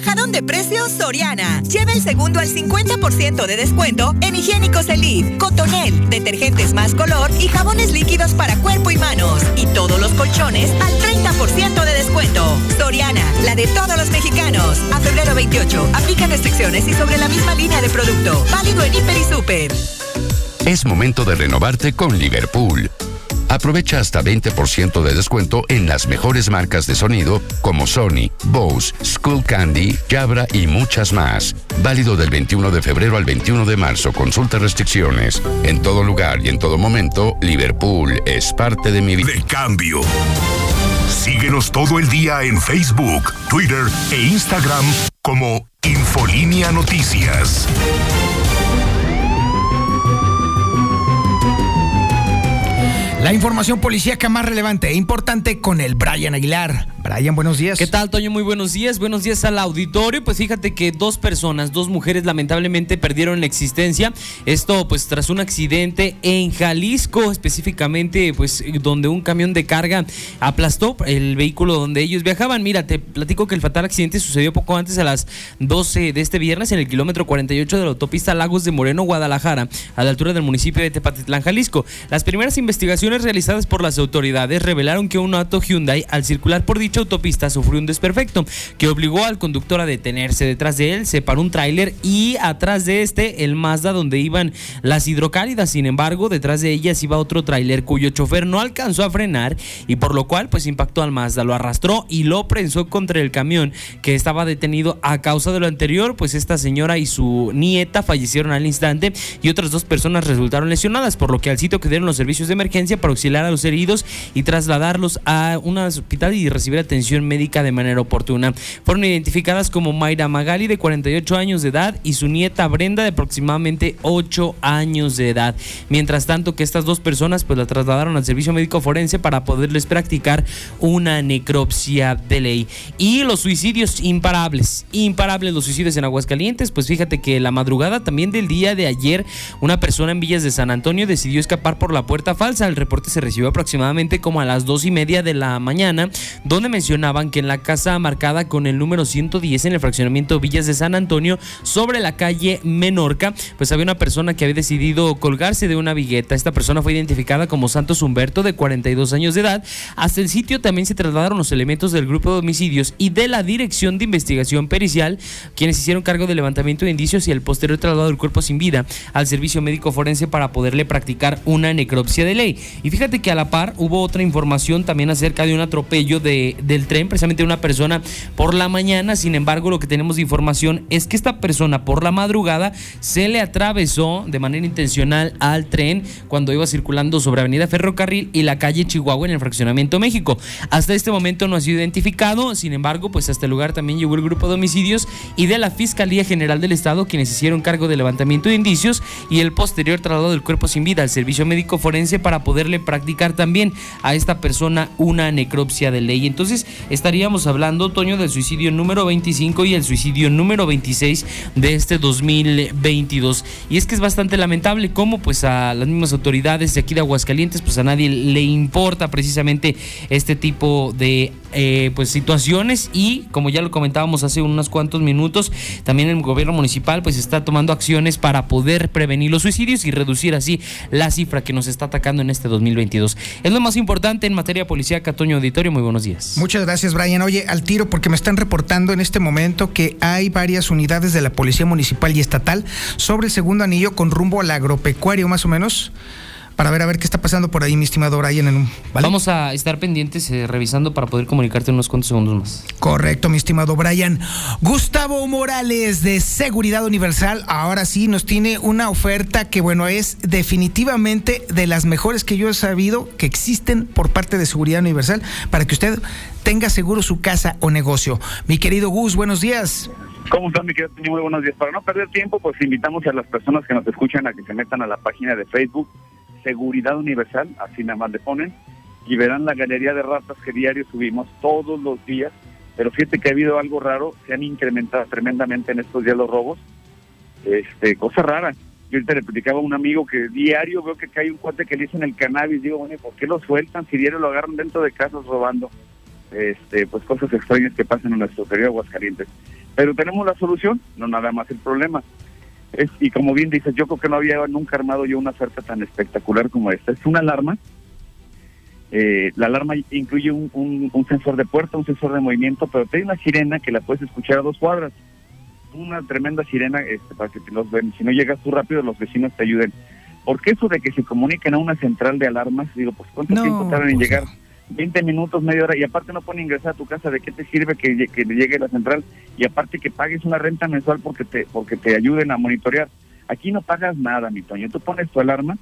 Speaker 45: Bajadón de precios Soriana. Lleva el segundo al 50% de descuento en higiénicos Elite, Cotonel, detergentes más color y jabones líquidos para cuerpo y manos. Y todos los colchones al 30% de descuento. Soriana, la de todos los mexicanos. A febrero 28, aplica restricciones y sobre la misma línea de producto. Válido en Hiper y Super.
Speaker 46: Es momento de renovarte con Liverpool. Aprovecha hasta 20% de descuento en las mejores marcas de sonido como Sony, Bose, Skull Candy, Jabra y muchas más. Válido del 21 de febrero al 21 de marzo. Consulta restricciones. En todo lugar y en todo momento, Liverpool es parte de mi vida.
Speaker 26: De cambio. Síguenos todo el día en Facebook, Twitter e Instagram como Infolínea Noticias.
Speaker 47: La información policíaca más relevante e importante con el Brian Aguilar. Brian, buenos días.
Speaker 48: ¿Qué tal, Toño? Muy buenos días. Buenos días al auditorio. Pues fíjate que dos personas, dos mujeres lamentablemente perdieron la existencia. Esto pues tras un accidente en Jalisco, específicamente pues donde un camión de carga aplastó el vehículo donde ellos viajaban. Mira, te platico que el fatal accidente sucedió poco antes a las 12 de este viernes en el kilómetro 48 de la autopista Lagos de Moreno, Guadalajara, a la altura del municipio de Tepatitlán, Jalisco. Las primeras investigaciones realizadas por las autoridades revelaron que un auto Hyundai al circular por autopista sufrió un desperfecto que obligó al conductor a detenerse. Detrás de él se paró un tráiler y atrás de este el Mazda donde iban las hidrocálidas. Sin embargo, detrás de ellas iba otro tráiler cuyo chofer no alcanzó a frenar y por lo cual pues impactó al Mazda, lo arrastró y lo prensó contra el camión que estaba detenido a causa de lo anterior. Pues esta señora y su nieta fallecieron al instante y otras dos personas resultaron lesionadas, por lo que al sitio que dieron los servicios de emergencia para auxiliar a los heridos y trasladarlos a un hospital y recibir atención médica de manera oportuna. Fueron identificadas como Mayra Magali de 48 años de edad y su nieta Brenda de aproximadamente 8 años de edad. Mientras tanto que estas dos personas pues la trasladaron al servicio médico forense para poderles practicar una necropsia de ley. Y los suicidios imparables, imparables los suicidios en Aguascalientes, pues fíjate que la madrugada también del día de ayer una persona en Villas de San Antonio decidió escapar por la puerta falsa. El reporte se recibió aproximadamente como a las dos y media de la mañana, donde mencionaban que en la casa marcada con el número 110 en el fraccionamiento Villas de San Antonio, sobre la calle Menorca, pues había una persona que había decidido colgarse de una vigueta. Esta persona fue identificada como Santos Humberto, de 42 años de edad. Hasta el sitio también se trasladaron los elementos del grupo de homicidios y de la Dirección de Investigación Pericial, quienes hicieron cargo del levantamiento de indicios y el posterior traslado del cuerpo sin vida al servicio médico forense para poderle practicar una necropsia de ley. Y fíjate que a la par hubo otra información también acerca de un atropello de, del tren, precisamente una persona por la mañana. Sin embargo, lo que tenemos de información es que esta persona por la madrugada se le atravesó de manera intencional al tren cuando iba circulando sobre Avenida Ferrocarril y la calle Chihuahua en el fraccionamiento México. Hasta este momento no ha sido identificado, sin embargo, pues hasta el lugar también llegó el grupo de homicidios y de la Fiscalía General del Estado, quienes hicieron cargo del levantamiento de indicios y el posterior traslado del cuerpo sin vida al servicio médico forense para poderle practicar también a esta persona una necropsia de ley. Entonces estaríamos hablando, Toño, del suicidio número 25 y el suicidio número 26 de este 2022. Y es que es bastante lamentable cómo pues a las mismas autoridades de aquí de Aguascalientes pues a nadie le importa precisamente este tipo de eh, pues situaciones y como ya lo comentábamos hace unos cuantos minutos, también el gobierno municipal pues está tomando acciones para poder prevenir los suicidios y reducir así la cifra que nos está atacando en este 2022. Es lo más importante en materia policía, Catoño Auditorio. Muy buenos días.
Speaker 47: Muchas gracias, Brian. Oye, al tiro, porque me están reportando en este momento que hay varias unidades de la Policía Municipal y Estatal sobre el segundo anillo con rumbo al agropecuario, más o menos para ver a ver qué está pasando por ahí, mi estimado Brian. En un,
Speaker 48: Vamos a estar pendientes eh, revisando para poder comunicarte en unos cuantos segundos más.
Speaker 47: Correcto, mi estimado Brian. Gustavo Morales de Seguridad Universal, ahora sí nos tiene una oferta que, bueno, es definitivamente de las mejores que yo he sabido que existen por parte de Seguridad Universal para que usted
Speaker 1: tenga seguro su casa o negocio. Mi querido Gus, buenos días.
Speaker 49: ¿Cómo están, mi querido Muy buenos días. Para no perder tiempo, pues invitamos a las personas que nos escuchan a que se metan a la página de Facebook Seguridad Universal, así nada más le ponen, y verán la galería de ratas que diario subimos todos los días. Pero fíjate que ha habido algo raro, se han incrementado tremendamente en estos días los robos. Este, cosa rara. Yo ahorita le platicaba a un amigo que diario veo que hay un cuate que le dicen el cannabis. Digo, bueno, ¿por qué lo sueltan si diario lo agarran dentro de casas robando? Este, pues cosas extrañas que pasan en nuestro querido Aguascalientes. Pero tenemos la solución, no nada más el problema. Es, y como bien dices, yo creo que no había nunca armado yo una oferta tan espectacular como esta. Es una alarma. Eh, la alarma incluye un, un, sensor de puerta, un sensor de movimiento, pero tiene una sirena que la puedes escuchar a dos cuadras. Una tremenda sirena este, para que los ven. Si no llegas tú rápido, los vecinos te ayuden. Porque eso de que se comuniquen a una central de alarmas, digo, pues ¿cuánto tiempo tardan en pues llegar? 20 minutos, media hora, y aparte no pueden ingresar a tu casa, ¿de qué te sirve que, que llegue la central? Y aparte que pagues una renta mensual porque te, porque te ayuden a monitorear. Aquí no pagas nada, mi Toño. Tú pones tu alarma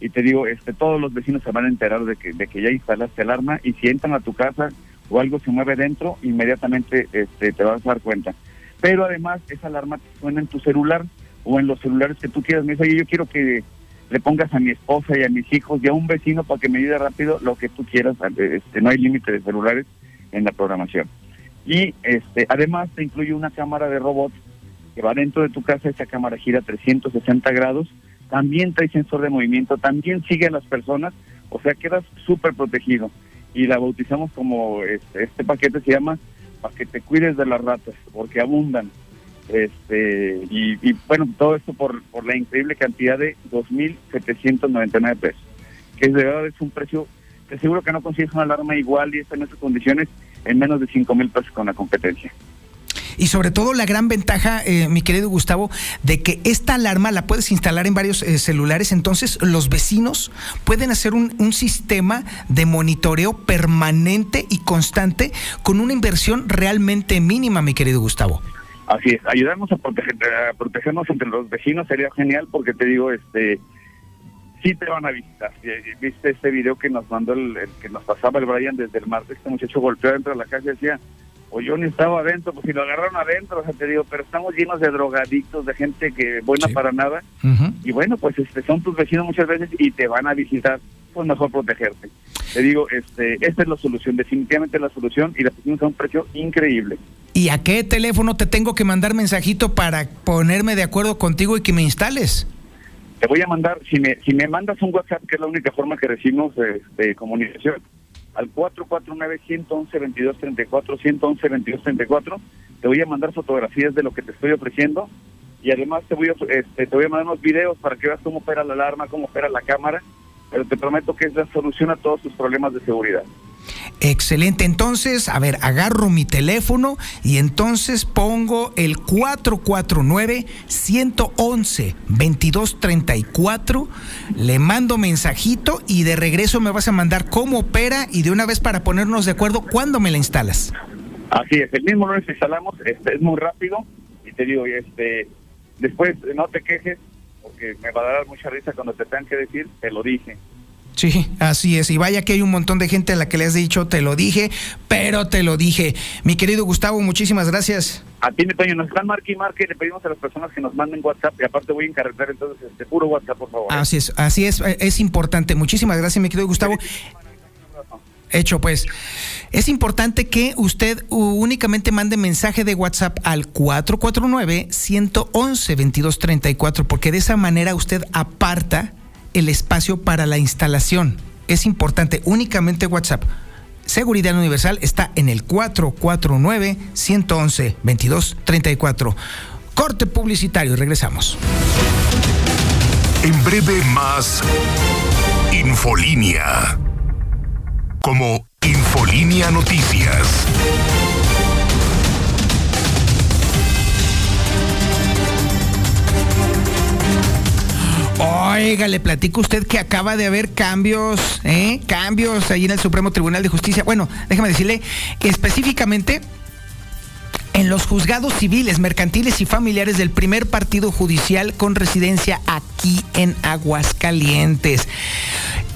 Speaker 49: y te digo, este, todos los vecinos se van a enterar de que, de que ya instalaste alarma y si entran a tu casa o algo se mueve dentro, inmediatamente este, te vas a dar cuenta. Pero además, esa alarma suena en tu celular o en los celulares que tú quieras. Me dice, oye, yo quiero que le pongas a mi esposa y a mis hijos y a un vecino para que me ayude rápido lo que tú quieras. Este, no hay límite de celulares en la programación. Y este, además te incluye una cámara de robot que va dentro de tu casa, esa cámara gira 360 grados, también trae sensor de movimiento, también sigue a las personas, o sea, quedas súper protegido. Y la bautizamos como, este, este paquete se llama para que te cuides de las ratas, porque abundan. Este, y, bueno, todo esto por, por la increíble cantidad de 2.799 pesos, que de verdad es un precio te seguro que no consigues una alarma igual y está en esas condiciones en menos de 5.000 pesos con la competencia.
Speaker 1: Y sobre todo la gran ventaja, eh, mi querido Gustavo, de que esta alarma la puedes instalar en varios eh, celulares, entonces los vecinos pueden hacer un, un, sistema de monitoreo permanente y constante con una inversión realmente mínima, mi querido Gustavo.
Speaker 49: Así es, ayudarnos a, proteger, a protegernos entre los vecinos sería genial porque te digo, este, sí te van a visitar. Viste este video que nos mandó el, que nos pasaba el Brian desde el martes, este muchacho golpeó dentro de la casa y decía, o yo ni estaba adentro, pues si lo agarraron adentro, o sea, te digo, pero estamos llenos de drogadictos, de gente que buena para nada. Y bueno, pues este, son tus vecinos muchas veces y te van a visitar, pues mejor protegerte. Te digo, este, esta es la solución, definitivamente la solución y la pusimos a un precio increíble.
Speaker 1: ¿Y a qué teléfono te tengo que mandar mensajito para ponerme de acuerdo contigo y que me instales?
Speaker 49: Te voy a mandar, si me, si me mandas un WhatsApp, que es la única forma que recibimos de, de comunicación, al 449-111-2234, 111-2234, te voy a mandar fotografías de lo que te estoy ofreciendo y además te voy a, este, te voy a mandar unos videos para que veas cómo opera la alarma, cómo opera la cámara, pero te prometo que es la solución a todos tus problemas de seguridad.
Speaker 1: Excelente. Entonces, a ver, agarro mi teléfono y entonces pongo el 449-111-2234. Le mando mensajito y de regreso me vas a mandar cómo opera y de una vez para ponernos de acuerdo, ¿cuándo me la instalas?
Speaker 49: Así es, el mismo lunes instalamos, este, es muy rápido y te digo, este, después no te quejes me va a dar mucha risa cuando te tengan que decir, te lo dije.
Speaker 1: Sí, así es. Y vaya que hay un montón de gente a la que le has dicho, te lo dije, pero te lo dije. Mi querido Gustavo, muchísimas gracias.
Speaker 49: A ti, Toño, nos están marque y marque. Le pedimos a las personas que nos manden WhatsApp y aparte voy a encargar entonces este puro WhatsApp, por favor.
Speaker 1: Así es, así es, es importante. Muchísimas gracias, mi querido Gustavo. Hecho, pues. Es importante que usted únicamente mande mensaje de WhatsApp al 449-111-2234, porque de esa manera usted aparta el espacio para la instalación. Es importante, únicamente WhatsApp. Seguridad Universal está en el 449-111-2234. Corte publicitario, regresamos.
Speaker 26: En breve más Infolínea. Como Infolínea Noticias.
Speaker 1: Oiga, le platico usted que acaba de haber cambios, ¿eh? Cambios ahí en el Supremo Tribunal de Justicia. Bueno, déjame decirle específicamente en los juzgados civiles, mercantiles y familiares del primer partido judicial con residencia aquí en Aguascalientes.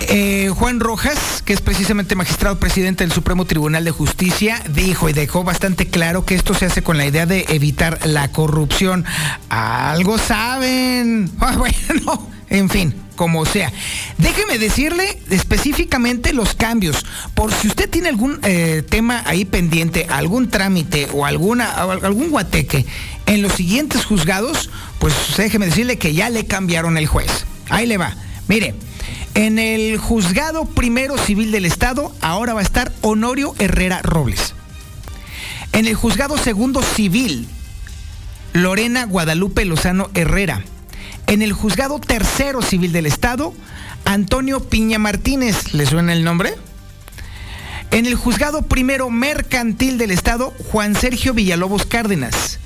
Speaker 1: Eh, Juan Rojas, que es precisamente magistrado presidente del Supremo Tribunal de Justicia, dijo y dejó bastante claro que esto se hace con la idea de evitar la corrupción. Algo saben. Ah, bueno, en fin, como sea. Déjeme decirle específicamente los cambios. Por si usted tiene algún eh, tema ahí pendiente, algún trámite o alguna, algún guateque en los siguientes juzgados, pues déjeme decirle que ya le cambiaron el juez. Ahí le va. Mire. En el juzgado primero civil del Estado ahora va a estar Honorio Herrera Robles. En el juzgado segundo civil, Lorena Guadalupe Lozano Herrera. En el juzgado tercero civil del Estado, Antonio Piña Martínez. ¿Le suena el nombre? En el juzgado primero mercantil del Estado, Juan Sergio Villalobos Cárdenas.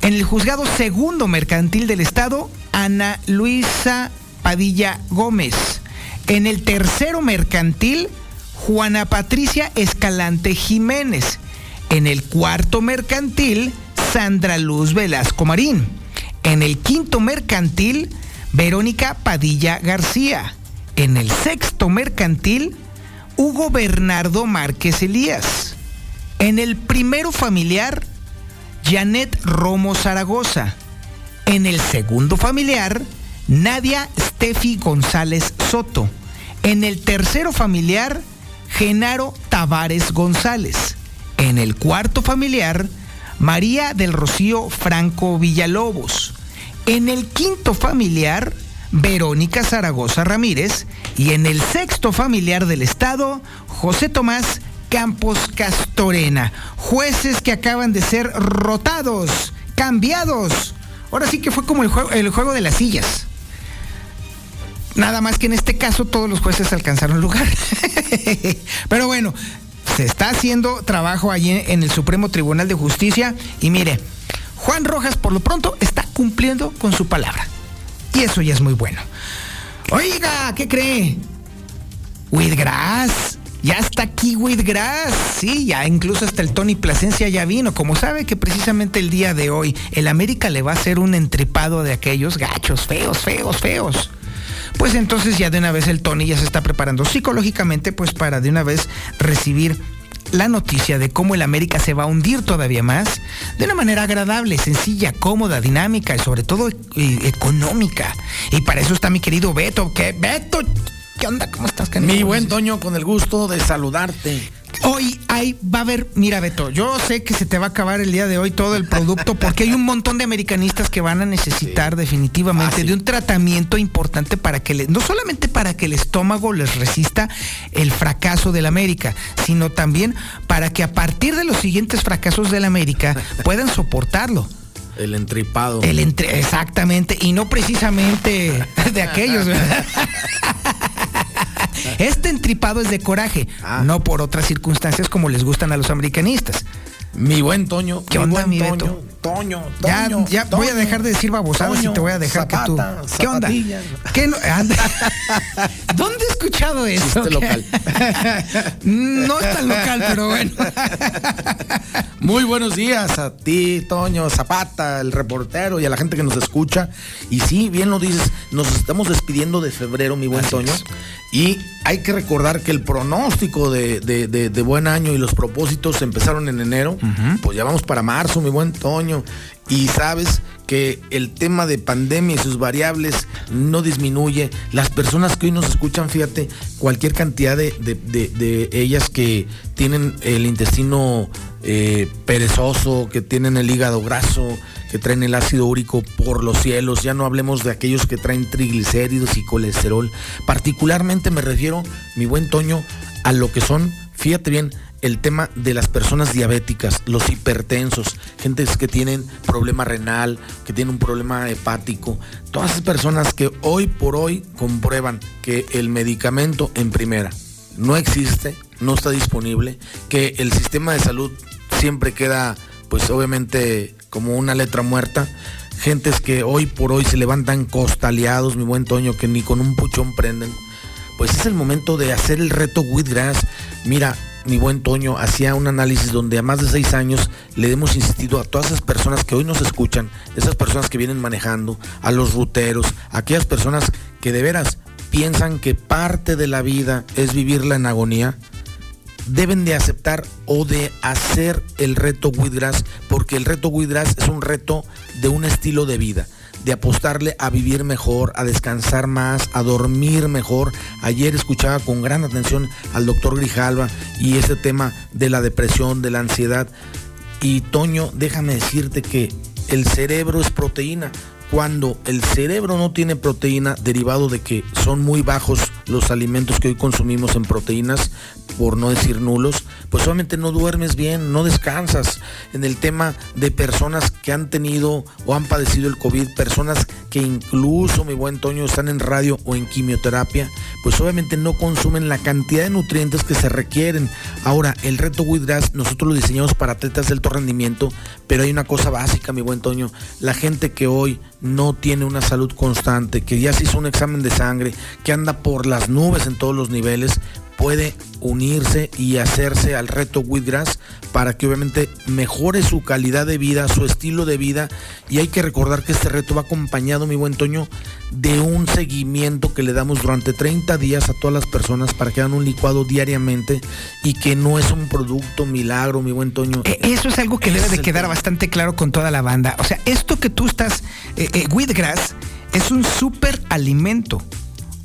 Speaker 1: En el juzgado segundo mercantil del Estado, Ana Luisa Padilla Gómez. En el tercero mercantil, Juana Patricia Escalante Jiménez. En el cuarto mercantil, Sandra Luz Velasco Marín. En el quinto mercantil, Verónica Padilla García. En el sexto mercantil, Hugo Bernardo Márquez Elías. En el primero familiar, Janet Romo Zaragoza. En el segundo familiar, Nadia Steffi González Soto. En el tercero familiar, Genaro Tavares González. En el cuarto familiar, María del Rocío Franco Villalobos. En el quinto familiar, Verónica Zaragoza Ramírez. Y en el sexto familiar del Estado, José Tomás Campos Castorena. Jueces que acaban de ser rotados, cambiados. Ahora sí que fue como el juego, el juego de las sillas. Nada más que en este caso todos los jueces alcanzaron lugar. Pero bueno, se está haciendo trabajo allí en el Supremo Tribunal de Justicia y mire, Juan Rojas por lo pronto está cumpliendo con su palabra. Y eso ya es muy bueno. Oiga, ¿qué cree? Whitgrass. Ya está aquí Whitgrass. Sí, ya incluso hasta el Tony Plasencia ya vino. Como sabe que precisamente el día de hoy el América le va a hacer un entripado de aquellos gachos, feos, feos, feos pues entonces ya de una vez el Tony ya se está preparando psicológicamente pues para de una vez recibir la noticia de cómo el América se va a hundir todavía más de una manera agradable, sencilla, cómoda, dinámica y sobre todo eh, económica. Y para eso está mi querido Beto, que Beto, ¿qué onda? ¿Cómo estás?
Speaker 50: Mi buen Toño, con el gusto de saludarte.
Speaker 1: Hoy hay, va a haber, mira Beto, yo sé que se te va a acabar el día de hoy todo el producto porque hay un montón de americanistas que van a necesitar definitivamente de un tratamiento importante para que, le, no solamente para que el estómago les resista el fracaso del América, sino también para que a partir de los siguientes fracasos del América puedan soportarlo.
Speaker 50: El entripado.
Speaker 1: El entre, exactamente, y no precisamente de aquellos, ¿verdad? Este entripado es de coraje, ah. no por otras circunstancias como les gustan a los americanistas.
Speaker 50: Mi buen Toño.
Speaker 1: ¿Qué onda, mi Toño,
Speaker 50: Toño,
Speaker 1: Toño, Ya, voy a dejar de decir babosadas y te voy a dejar que tú. ¿Qué onda? ¿Qué no? ¿Dónde he escuchado eso?
Speaker 50: local.
Speaker 1: no es tan local, pero bueno.
Speaker 50: Muy buenos días a ti, Toño Zapata, el reportero y a la gente que nos escucha. Y sí, bien lo dices, nos estamos despidiendo de febrero, mi buen Toño. Y hay que recordar que el pronóstico de, buen año y los propósitos empezaron en enero. Pues ya vamos para marzo, mi buen Toño. Y sabes que el tema de pandemia y sus variables no disminuye. Las personas que hoy nos escuchan, fíjate, cualquier cantidad de, ellas que tienen el intestino eh, perezoso, que tienen el hígado graso, que traen el ácido úrico por los cielos, ya no hablemos de aquellos que traen triglicéridos y colesterol. Particularmente me refiero, mi buen Toño, a lo que son, fíjate bien, el tema de las personas diabéticas, los hipertensos, gentes que tienen problema renal, que tienen un problema hepático, todas esas personas que hoy por hoy comprueban que el medicamento en primera no existe, no está disponible, que el sistema de salud siempre queda pues obviamente como una letra muerta. Gentes que hoy por hoy se levantan costaleados, mi buen Toño, que ni con un puchón prenden. Pues es el momento de hacer el reto Wheatgrass. Mira, mi buen Toño hacía un análisis donde a más de seis años le hemos insistido a todas esas personas que hoy nos escuchan, esas personas que vienen manejando, a los ruteros, a aquellas personas que de veras piensan que parte de la vida es vivirla en agonía, deben de aceptar o de hacer el reto Wheatgrass, porque el reto Wheatgrass es un reto de un estilo de vida de apostarle a vivir mejor, a descansar más, a dormir mejor. Ayer escuchaba con gran atención al doctor Grijalva y ese tema de la depresión, de la ansiedad. Y Toño, déjame decirte que el cerebro es proteína. Cuando el cerebro no tiene proteína, derivado de que son muy bajos los alimentos que hoy consumimos en proteínas, por no decir nulos, pues obviamente no duermes bien, no descansas. En el tema de personas que han tenido o han padecido el COVID, personas que incluso, mi buen Toño, están en radio o en quimioterapia, pues obviamente no consumen la cantidad de nutrientes que se requieren. Ahora, el reto Withgrass nosotros lo diseñamos para atletas de alto rendimiento, pero hay una cosa básica, mi buen Toño, la gente que hoy no tiene una salud constante, que ya se hizo un examen de sangre, que anda por las nubes en todos los niveles, puede unirse y hacerse al reto Wheatgrass para que obviamente mejore su calidad de vida, su estilo de vida y hay que recordar que este reto va acompañado, mi buen Toño, de un seguimiento que le damos durante 30 días a todas las personas para que hagan un licuado diariamente y que no es un producto milagro, mi buen Toño.
Speaker 47: E, eso es algo que debe de quedar bastante claro con toda la banda. O sea, esto que tú estás, eh, eh, Wheatgrass, es un super alimento.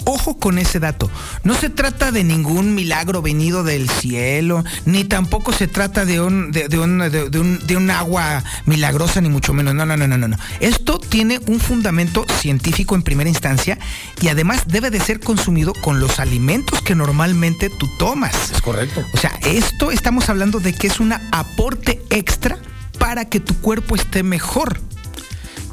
Speaker 47: Ojo con ese dato. No se trata de ningún milagro venido del cielo, ni tampoco se trata de un, de, un, de, un, agua milagrosa, ni mucho menos. No, no, no, no, no. Esto tiene un fundamento científico en primera instancia y además debe de ser consumido con los alimentos que normalmente tú tomas.
Speaker 50: Es correcto.
Speaker 47: O sea, esto estamos hablando de que es un aporte extra para que tu cuerpo esté mejor.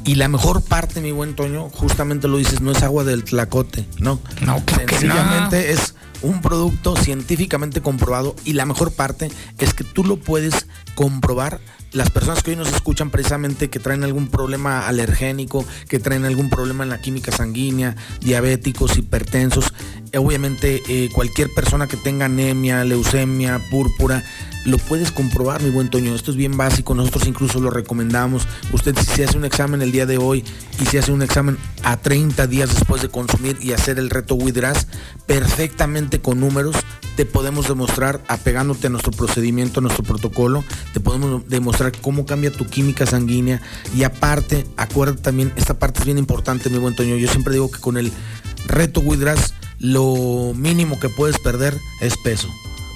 Speaker 50: Y la mejor parte, mi buen Toño, justamente lo dices, no es agua del tlacote, no.
Speaker 47: No,
Speaker 50: Sencillamente es un producto científicamente comprobado y la mejor parte es que tú lo puedes comprobar las personas que hoy nos escuchan precisamente que traen algún problema alergénico, que traen algún problema en la química sanguínea, diabéticos, hipertensos, obviamente eh, cualquier persona que tenga anemia, leucemia, púrpura, lo puedes comprobar, mi buen Toño. Esto es bien básico, nosotros incluso lo recomendamos. Usted si se hace un examen el día de hoy y se hace un examen a 30 días después de consumir y hacer el reto Withdrass, perfectamente con números, te podemos demostrar, apegándote a nuestro procedimiento, a nuestro protocolo, te podemos demostrar cómo cambia tu química sanguínea y aparte, acuérdate también, esta parte es bien importante, mi buen Toño. Yo siempre digo que con el reto Withdrass lo mínimo que puedes perder es peso.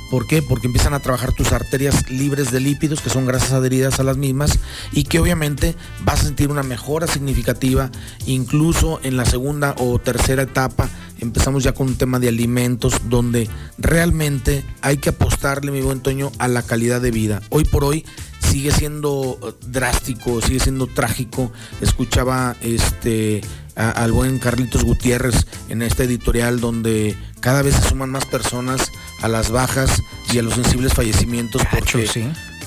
Speaker 50: ¿Por qué? Porque empiezan a trabajar tus arterias libres de lípidos, que son grasas adheridas a las mismas, y que obviamente vas a sentir una mejora significativa, incluso en la segunda o tercera etapa. Empezamos ya con un tema de alimentos, donde realmente hay que apostarle, mi buen Toño, a la calidad de vida. Hoy por hoy sigue siendo eh, drástico, sigue siendo trágico. Escuchaba este al buen Carlitos Gutiérrez en esta editorial donde cada vez se suman más personas a las bajas y a los sensibles fallecimientos porque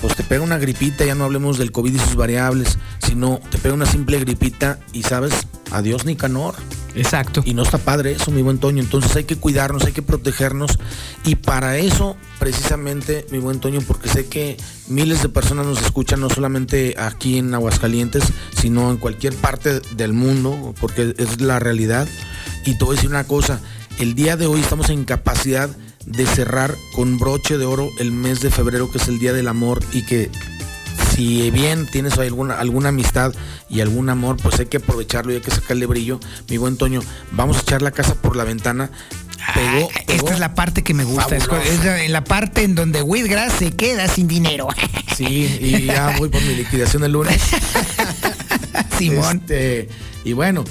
Speaker 50: pues te pega una gripita, ya no hablemos del COVID y sus variables, sino te pega una simple gripita y sabes, adiós Nicanor.
Speaker 47: Exacto.
Speaker 50: Y no está padre eso, mi buen Toño. Entonces hay que cuidarnos, hay que protegernos. Y para eso, precisamente, mi buen Toño, porque sé que miles de personas nos escuchan, no solamente aquí en Aguascalientes, sino en cualquier parte del mundo, porque es la realidad. Y te voy a decir una cosa, el día de hoy estamos en capacidad de cerrar con broche de oro el mes de febrero, que es el Día del Amor, y que si bien tienes alguna, alguna amistad y algún amor, pues hay que aprovecharlo y hay que sacarle brillo. Mi buen Toño, vamos a echar la casa por la ventana. Pegó,
Speaker 47: Esta es la parte que me gusta. Es, la parte en donde Whitgrass se queda sin dinero.
Speaker 50: Sí, y ya voy por mi liquidación el lunes.
Speaker 47: Simón.
Speaker 50: Este, y bueno,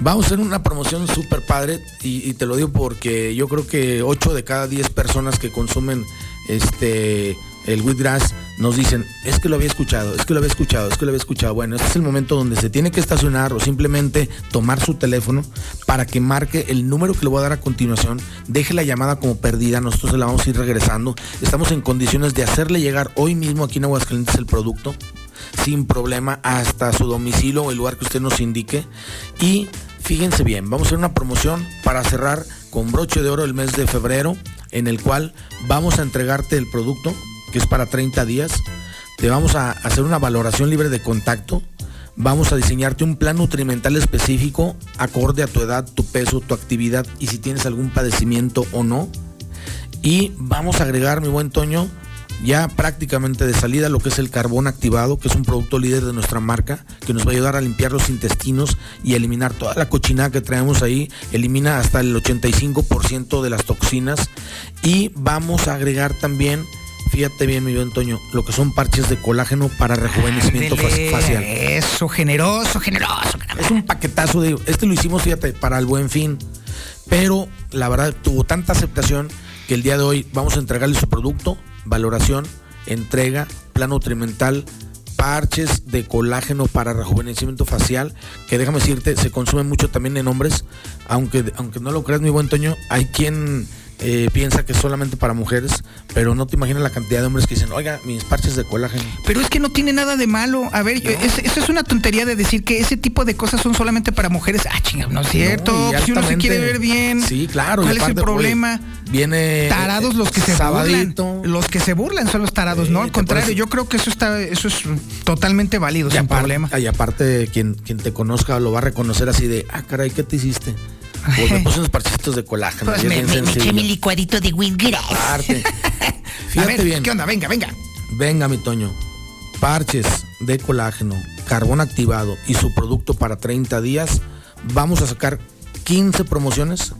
Speaker 50: Vamos a hacer una promoción súper padre y, te lo digo porque yo creo que 8 de cada 10 personas que consumen este el wheatgrass nos dicen, es que lo había escuchado, es que lo había escuchado, es que lo había escuchado. Bueno, este es el momento donde se tiene que estacionar o simplemente tomar su teléfono para que marque el número que le voy a dar a continuación, deje la llamada como perdida, nosotros la vamos a ir regresando. Estamos en condiciones de hacerle llegar hoy mismo aquí en Aguascalientes el producto sin problema hasta su domicilio o el lugar que usted nos indique y Fíjense bien, vamos a hacer una promoción para cerrar con broche de oro el mes de febrero, en el cual vamos a entregarte el producto, que es para 30 días. Te vamos a hacer una valoración libre de contacto. Vamos a diseñarte un plan nutrimental específico acorde a tu edad, tu peso, tu actividad y si tienes algún padecimiento o no. Y vamos a agregar, mi buen Toño, ya prácticamente de salida lo que es el carbón activado, que es un producto líder de nuestra marca, que nos va a ayudar a limpiar los intestinos y eliminar toda la cochinada que traemos ahí, elimina hasta el 85% de las toxinas y vamos a agregar también Fíjate bien, mi buen Toño, lo que son parches de colágeno para rejuvenecimiento
Speaker 1: Ándele,
Speaker 50: facial.
Speaker 1: Eso, generoso, generoso.
Speaker 50: Es un paquetazo de. Este lo hicimos, fíjate, para el buen fin. Pero la verdad tuvo tanta aceptación que el día de hoy vamos a entregarle su producto, valoración, entrega, plan nutrimental, parches de colágeno para rejuvenecimiento facial, que déjame decirte, se consume mucho también en hombres, aunque, aunque no lo creas, mi buen Toño, hay quien eh, piensa que es solamente para mujeres, pero no te imaginas la cantidad de hombres que dicen, oiga, mis parches de colágeno.
Speaker 1: Pero es que no tiene nada de malo. A ver, es- eso es una tontería de decir que ese tipo de cosas son solamente para mujeres. Ah, chinga, no es cierto.
Speaker 50: No, y
Speaker 1: si uno se quiere ver bien.
Speaker 50: Sí, claro. y
Speaker 1: ¿Cuál es el problema?
Speaker 50: oye, viene.
Speaker 1: Tarados los que se burlan. Los que se burlan son los tarados, ¿no? Al contrario,
Speaker 50: parece-
Speaker 1: yo creo que eso está, eso es totalmente válido, sin
Speaker 50: aparte-
Speaker 1: problema.
Speaker 50: Y aparte, quien, quien te conozca lo va a reconocer así de, ah, caray, ¿qué te hiciste? Pues me puse unos parchitos de colágeno.
Speaker 1: Pues me,
Speaker 50: bien
Speaker 1: me- me eché mi licuadito de Wingras.
Speaker 50: Aparte.
Speaker 1: A
Speaker 50: Fíjate
Speaker 1: ver,
Speaker 50: bien.
Speaker 1: ¿qué onda? Venga, venga.
Speaker 50: Venga, mi Toño. Parches de colágeno, carbón activado y su producto para 30 días. Vamos a sacar 15 promociones,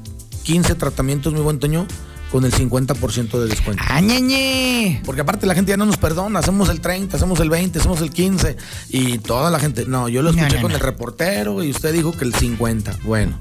Speaker 50: 15 tratamientos, mi buen Toño, con el 50% de descuento.
Speaker 1: ¡Ah, ñeñe!
Speaker 50: Porque aparte la gente ya no nos perdona, hacemos el 30, hacemos el 20, hacemos el 15 y toda la gente, no, yo lo
Speaker 1: No,
Speaker 50: escuché
Speaker 1: no,
Speaker 50: con
Speaker 1: no.
Speaker 50: el reportero y usted dijo que el 50. Bueno,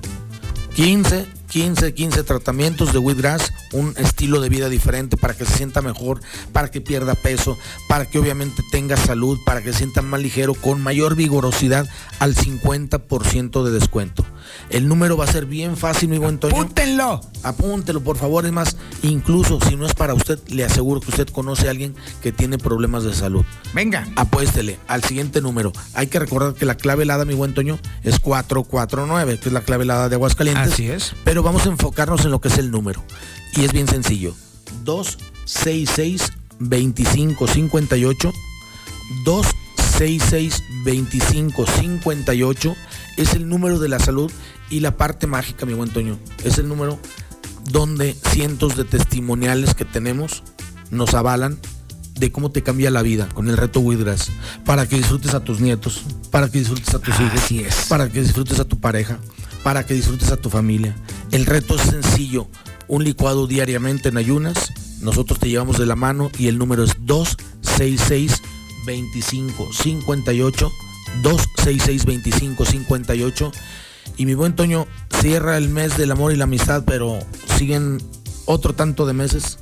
Speaker 50: 15, 15, 15 tratamientos de Wheatgrass, un estilo de vida diferente para que se sienta mejor, para que pierda peso, para que obviamente tenga salud, para que se sienta más ligero, con mayor vigorosidad al 50% de descuento. El número va a ser bien fácil, mi buen Toño.
Speaker 1: ¡Apúntenlo!
Speaker 50: Apúntelo, por favor. Es más, incluso si no es para usted, le aseguro que usted conoce a alguien que tiene problemas de salud.
Speaker 1: Venga.
Speaker 50: Apuéstele al siguiente número. Hay que recordar que la clave helada, mi buen Toño, es 449, que es la clave helada de Aguascalientes.
Speaker 1: Así es.
Speaker 50: Pero vamos a enfocarnos en lo que es el número. Y es bien sencillo. 266 2558 266 2558 es el número de la salud y la parte mágica, mi buen Toño. Es el número donde cientos de testimoniales que tenemos nos avalan de cómo te cambia la vida con el reto Widras, para que disfrutes a tus nietos, para que disfrutes a tus
Speaker 1: Así
Speaker 50: hijos,
Speaker 1: es.
Speaker 50: para que disfrutes a tu pareja, para que disfrutes a tu familia. El reto es sencillo, un licuado diariamente en ayunas, nosotros te llevamos de la mano y el número es 266 2558 266 2558 y mi buen Toño cierra el mes del amor y la amistad, pero siguen otro tanto de meses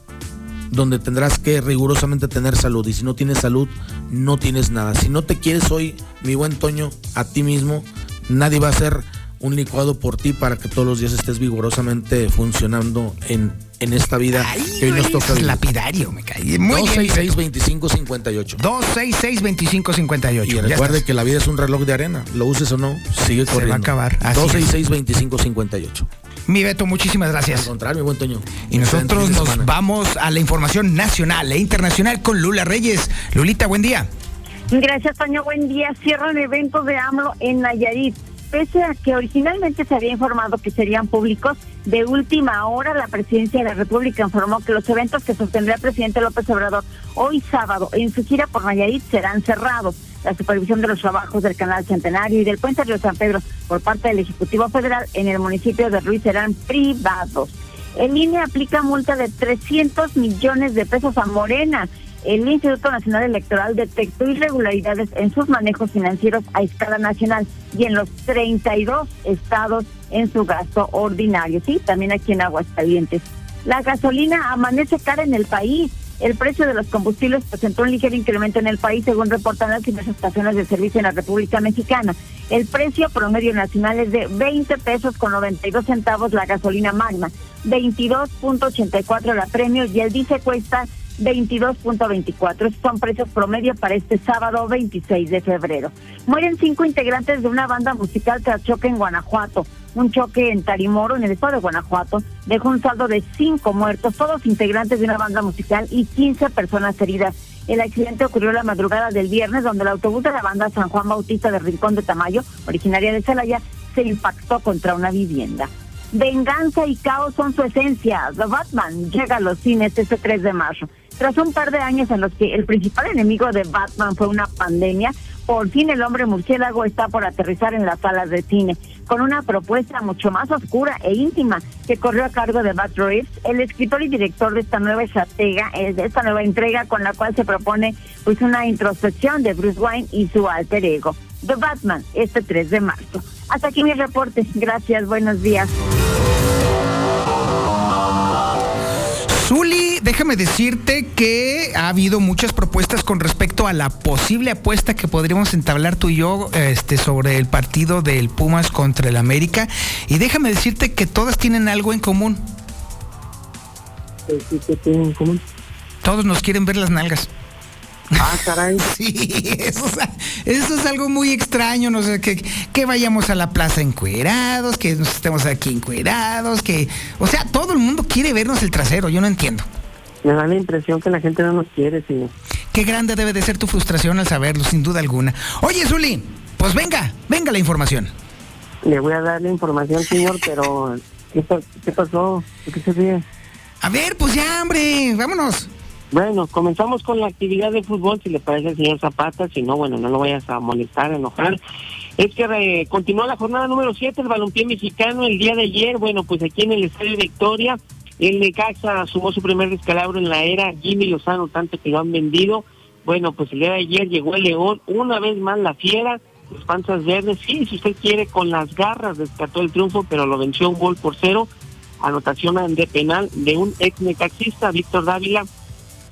Speaker 50: donde tendrás que rigurosamente tener salud. Y si no tienes salud, no tienes nada. Si no te quieres hoy, mi buen Toño, a ti mismo, nadie va a hacer un licuado por ti para que todos los días estés vigorosamente funcionando en, en esta vida que hoy nos toca
Speaker 1: Es
Speaker 50: vivir.
Speaker 1: lapidario, me cae. Muy bien.
Speaker 50: 266 2558
Speaker 1: 266 2558
Speaker 50: Y recuerde que la vida es un reloj de arena. Lo uses o no, sigue
Speaker 1: Se
Speaker 50: corriendo.
Speaker 1: va a acabar. Así
Speaker 50: 266 2558
Speaker 1: Mi Beto, muchísimas
Speaker 50: Al
Speaker 1: gracias.
Speaker 50: contrario, mi buen Toño.
Speaker 1: Y nosotros nos
Speaker 50: semana.
Speaker 1: vamos a la información nacional e internacional con Lula Reyes. Lulita, buen día.
Speaker 3: Gracias, Toño. Buen día. Cierran eventos de AMLO en Nayarit. Pese a que originalmente se había informado que serían públicos, de última hora la presidencia de la República informó que los eventos que sostendrá el presidente López Obrador hoy sábado en su gira por Nayarit serán cerrados. La supervisión de los trabajos del Canal Centenario y del Puente Río San Pedro por parte del Ejecutivo Federal en el municipio de Ruiz serán privados. El INE aplica multa de 300 millones de pesos a Morena. El Instituto Nacional Electoral detectó irregularidades en sus manejos financieros a escala nacional y en los 32 estados en su gasto ordinario. Sí, también aquí en Aguascalientes. La gasolina amanece cara en el país. El precio de los combustibles presentó un ligero incremento en el país, según reportan las diversas estaciones de servicio en la República Mexicana. El precio promedio nacional es de 20 pesos con 92 centavos la gasolina magna, 22.84 la premio y el diésel cuesta 22.24. Estos son precios promedio para este sábado 26 de febrero. Mueren cinco integrantes de una banda musical tras choque en Guanajuato. Un choque en Tarimoro, en el estado de Guanajuato, dejó un saldo de cinco muertos, todos integrantes de una banda musical y 15 personas heridas. El accidente ocurrió la madrugada del viernes, donde el autobús de la banda San Juan Bautista de Rincón de Tamayo, originaria de Celaya, se impactó contra una vivienda. Venganza y caos son su esencia. The Batman llega a los cines este 3 de marzo. Tras un par de años en los que el principal enemigo de Batman fue una pandemia, por fin el hombre murciélago está por aterrizar en las salas de cine. Con una propuesta mucho más oscura e íntima que corrió a cargo de Matt Reeves, el escritor y director de esta nueva estratega, eh, esta nueva entrega con la cual se propone pues una introspección de Bruce Wayne y su alter ego. The Batman, este 3 de marzo. Hasta aquí mi reporte. Gracias, buenos días.
Speaker 1: Zuli, déjame decirte que ha habido muchas propuestas con respecto a la posible apuesta que podríamos entablar tú y yo este, sobre el partido del Pumas contra el América. Y déjame decirte que todas tienen algo en común.
Speaker 4: ¿Qué tienen en común?
Speaker 1: Todos nos quieren ver las nalgas.
Speaker 4: Ah, caray.
Speaker 1: Sí, eso, es- eso es algo muy extraño, no sé, que, que vayamos a la plaza encuerados, que nos estemos aquí encuerados, que... O sea, todo el mundo quiere vernos el trasero, yo no entiendo.
Speaker 4: Me da la impresión que la gente no nos quiere, señor.
Speaker 1: Qué grande debe de ser tu frustración al saberlo, sin duda alguna. Oye, Zuli, pues venga, venga la información.
Speaker 4: Le voy a dar la información, señor, pero ¿qué, pa- qué pasó? ¿De qué se ríe?
Speaker 1: A ver, pues ya, hombre, vámonos.
Speaker 4: Bueno, comenzamos con la actividad de fútbol, si le parece al señor Zapata, si no, bueno, no lo vayas a molestar, a enojar. Es que eh, continuó la jornada número 7, el balompié mexicano, el día de ayer, bueno, pues aquí en el Estadio Victoria, el Necaxa sumó su primer descalabro en la era, Jimmy Lozano, tanto que lo han vendido. Bueno, pues el día de ayer llegó el León, una vez más la fiera, los panzas verdes, sí, si usted quiere, con las garras descartó el triunfo, pero lo venció un gol por cero. Anotación de penal de un ex necaxista, Víctor Dávila,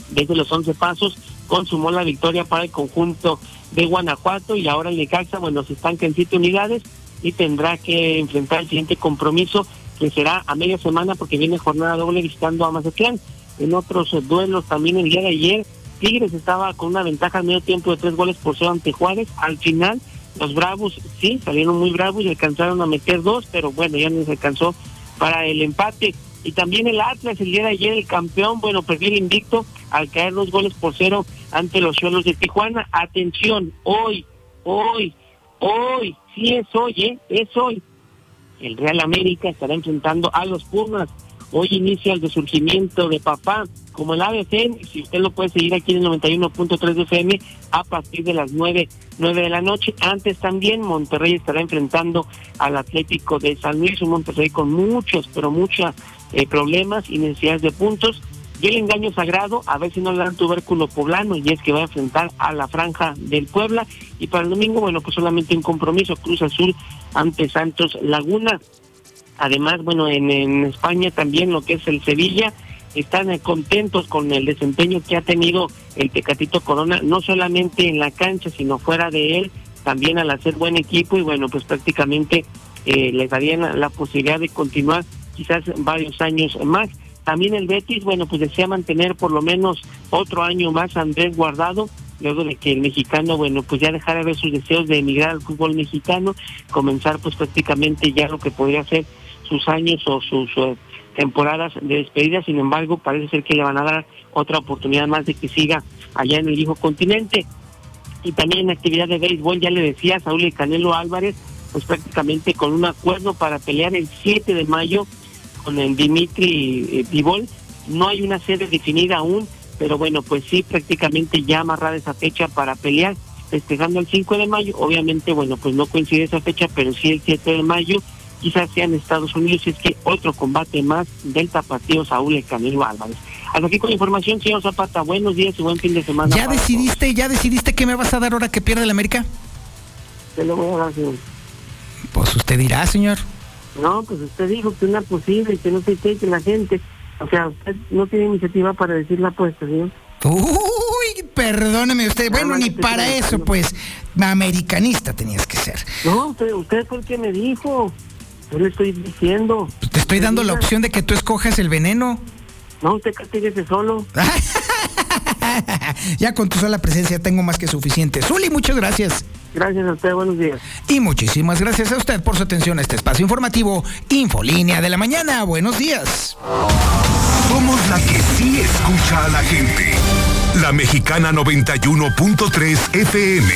Speaker 4: desde los 11 pasos, consumó la victoria para el conjunto de Guanajuato y ahora el Necaxa, bueno, se estanca en siete unidades y tendrá que enfrentar el siguiente compromiso que será a media semana porque viene jornada doble visitando a Mazatlán. En otros duelos también el día de ayer, Tigres estaba con una ventaja al medio tiempo de tres goles por cero ante Juárez. Al final, los Bravos sí salieron muy bravos y alcanzaron a meter dos, pero bueno, ya no se alcanzó para el empate. Y también el Atlas, el día de ayer, el campeón, bueno, perdió el invicto al caer dos goles por cero ante los Cholos de Tijuana. Atención, hoy, hoy, hoy, sí es hoy, ¿eh? Es hoy. El Real América estará enfrentando a los Pumas. Hoy inicia el resurgimiento de papá, como el ABC, si usted lo puede seguir aquí en el 91.3 de FM a partir de las 9, 9 de la noche. Antes también Monterrey estará enfrentando al Atlético de San Luis, un Monterrey con muchos, pero muchos eh, problemas y necesidades de puntos. Y el engaño sagrado, a ver si no le dan tubérculo poblano, y es que va a enfrentar a la franja del Puebla. Y para el domingo, bueno, pues solamente un compromiso, Cruz Azul ante Santos Laguna. Además, bueno, en, España también lo que es el Sevilla, están contentos con el desempeño que ha tenido el Tecatito Corona, no solamente en la cancha, sino fuera de él, también al hacer buen equipo y bueno, pues prácticamente eh, les darían la posibilidad de continuar quizás varios años más. También el Betis, bueno, pues desea mantener por lo menos otro año más a Andrés Guardado, luego de que el mexicano, bueno, pues ya dejara de ver sus deseos de emigrar al fútbol mexicano, comenzar pues prácticamente ya lo que podría ser sus años o sus eh, temporadas de despedida, sin embargo, parece ser que le van a dar otra oportunidad más de que siga allá en el viejo continente. Y también en actividad de béisbol, ya le decía, Saúl El Canelo Álvarez, pues prácticamente con un acuerdo para pelear el 7 de mayo con el Dimitri eh, Bivol. No hay una sede definida aún, pero bueno, pues sí, prácticamente ya amarrada esa fecha para pelear, festejando el 5 de mayo. Obviamente, bueno, pues no coincide esa fecha, pero sí el 7 de mayo quizás sea en Estados Unidos, y es que otro combate más del tapatío Saúl El Canelo Álvarez. Hasta aquí con la información, señor Zapata. Buenos días y buen fin de semana.
Speaker 1: ¿Ya decidiste, ya decidiste qué me vas a dar ahora que pierde el América?
Speaker 4: ¿Qué le voy a dar, señor?
Speaker 1: Pues usted dirá, señor.
Speaker 4: No, pues usted dijo que una posible, que no sé qué, que la gente... O sea, usted no tiene iniciativa para decir la apuesta, señor.
Speaker 1: Uy, perdóneme usted. Bueno, ni para eso, pues, americanista tenías que ser.
Speaker 4: No, usted, usted fue el que me dijo. Yo le estoy diciendo.
Speaker 1: Te estoy dando la opción de que tú escojas el veneno.
Speaker 4: No, usted castíguese solo.
Speaker 1: Ya con tu sola presencia tengo más que suficiente. Zuli, muchas gracias.
Speaker 4: Gracias a usted, buenos días.
Speaker 1: Y muchísimas gracias a usted por su atención a este espacio informativo Infolínea de la Mañana. Buenos días.
Speaker 26: Somos la que sí escucha a la gente. La Mexicana 91.3 FM.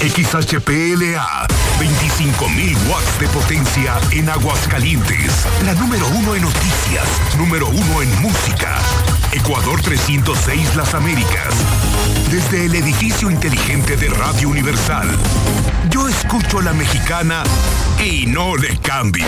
Speaker 26: XHPLA. 25.000 watts de potencia en Aguascalientes. La número uno en noticias. Número uno en música. Ecuador 306 Las Américas. Desde el edificio inteligente de Radio Universal. Yo escucho a la mexicana y no le cambio.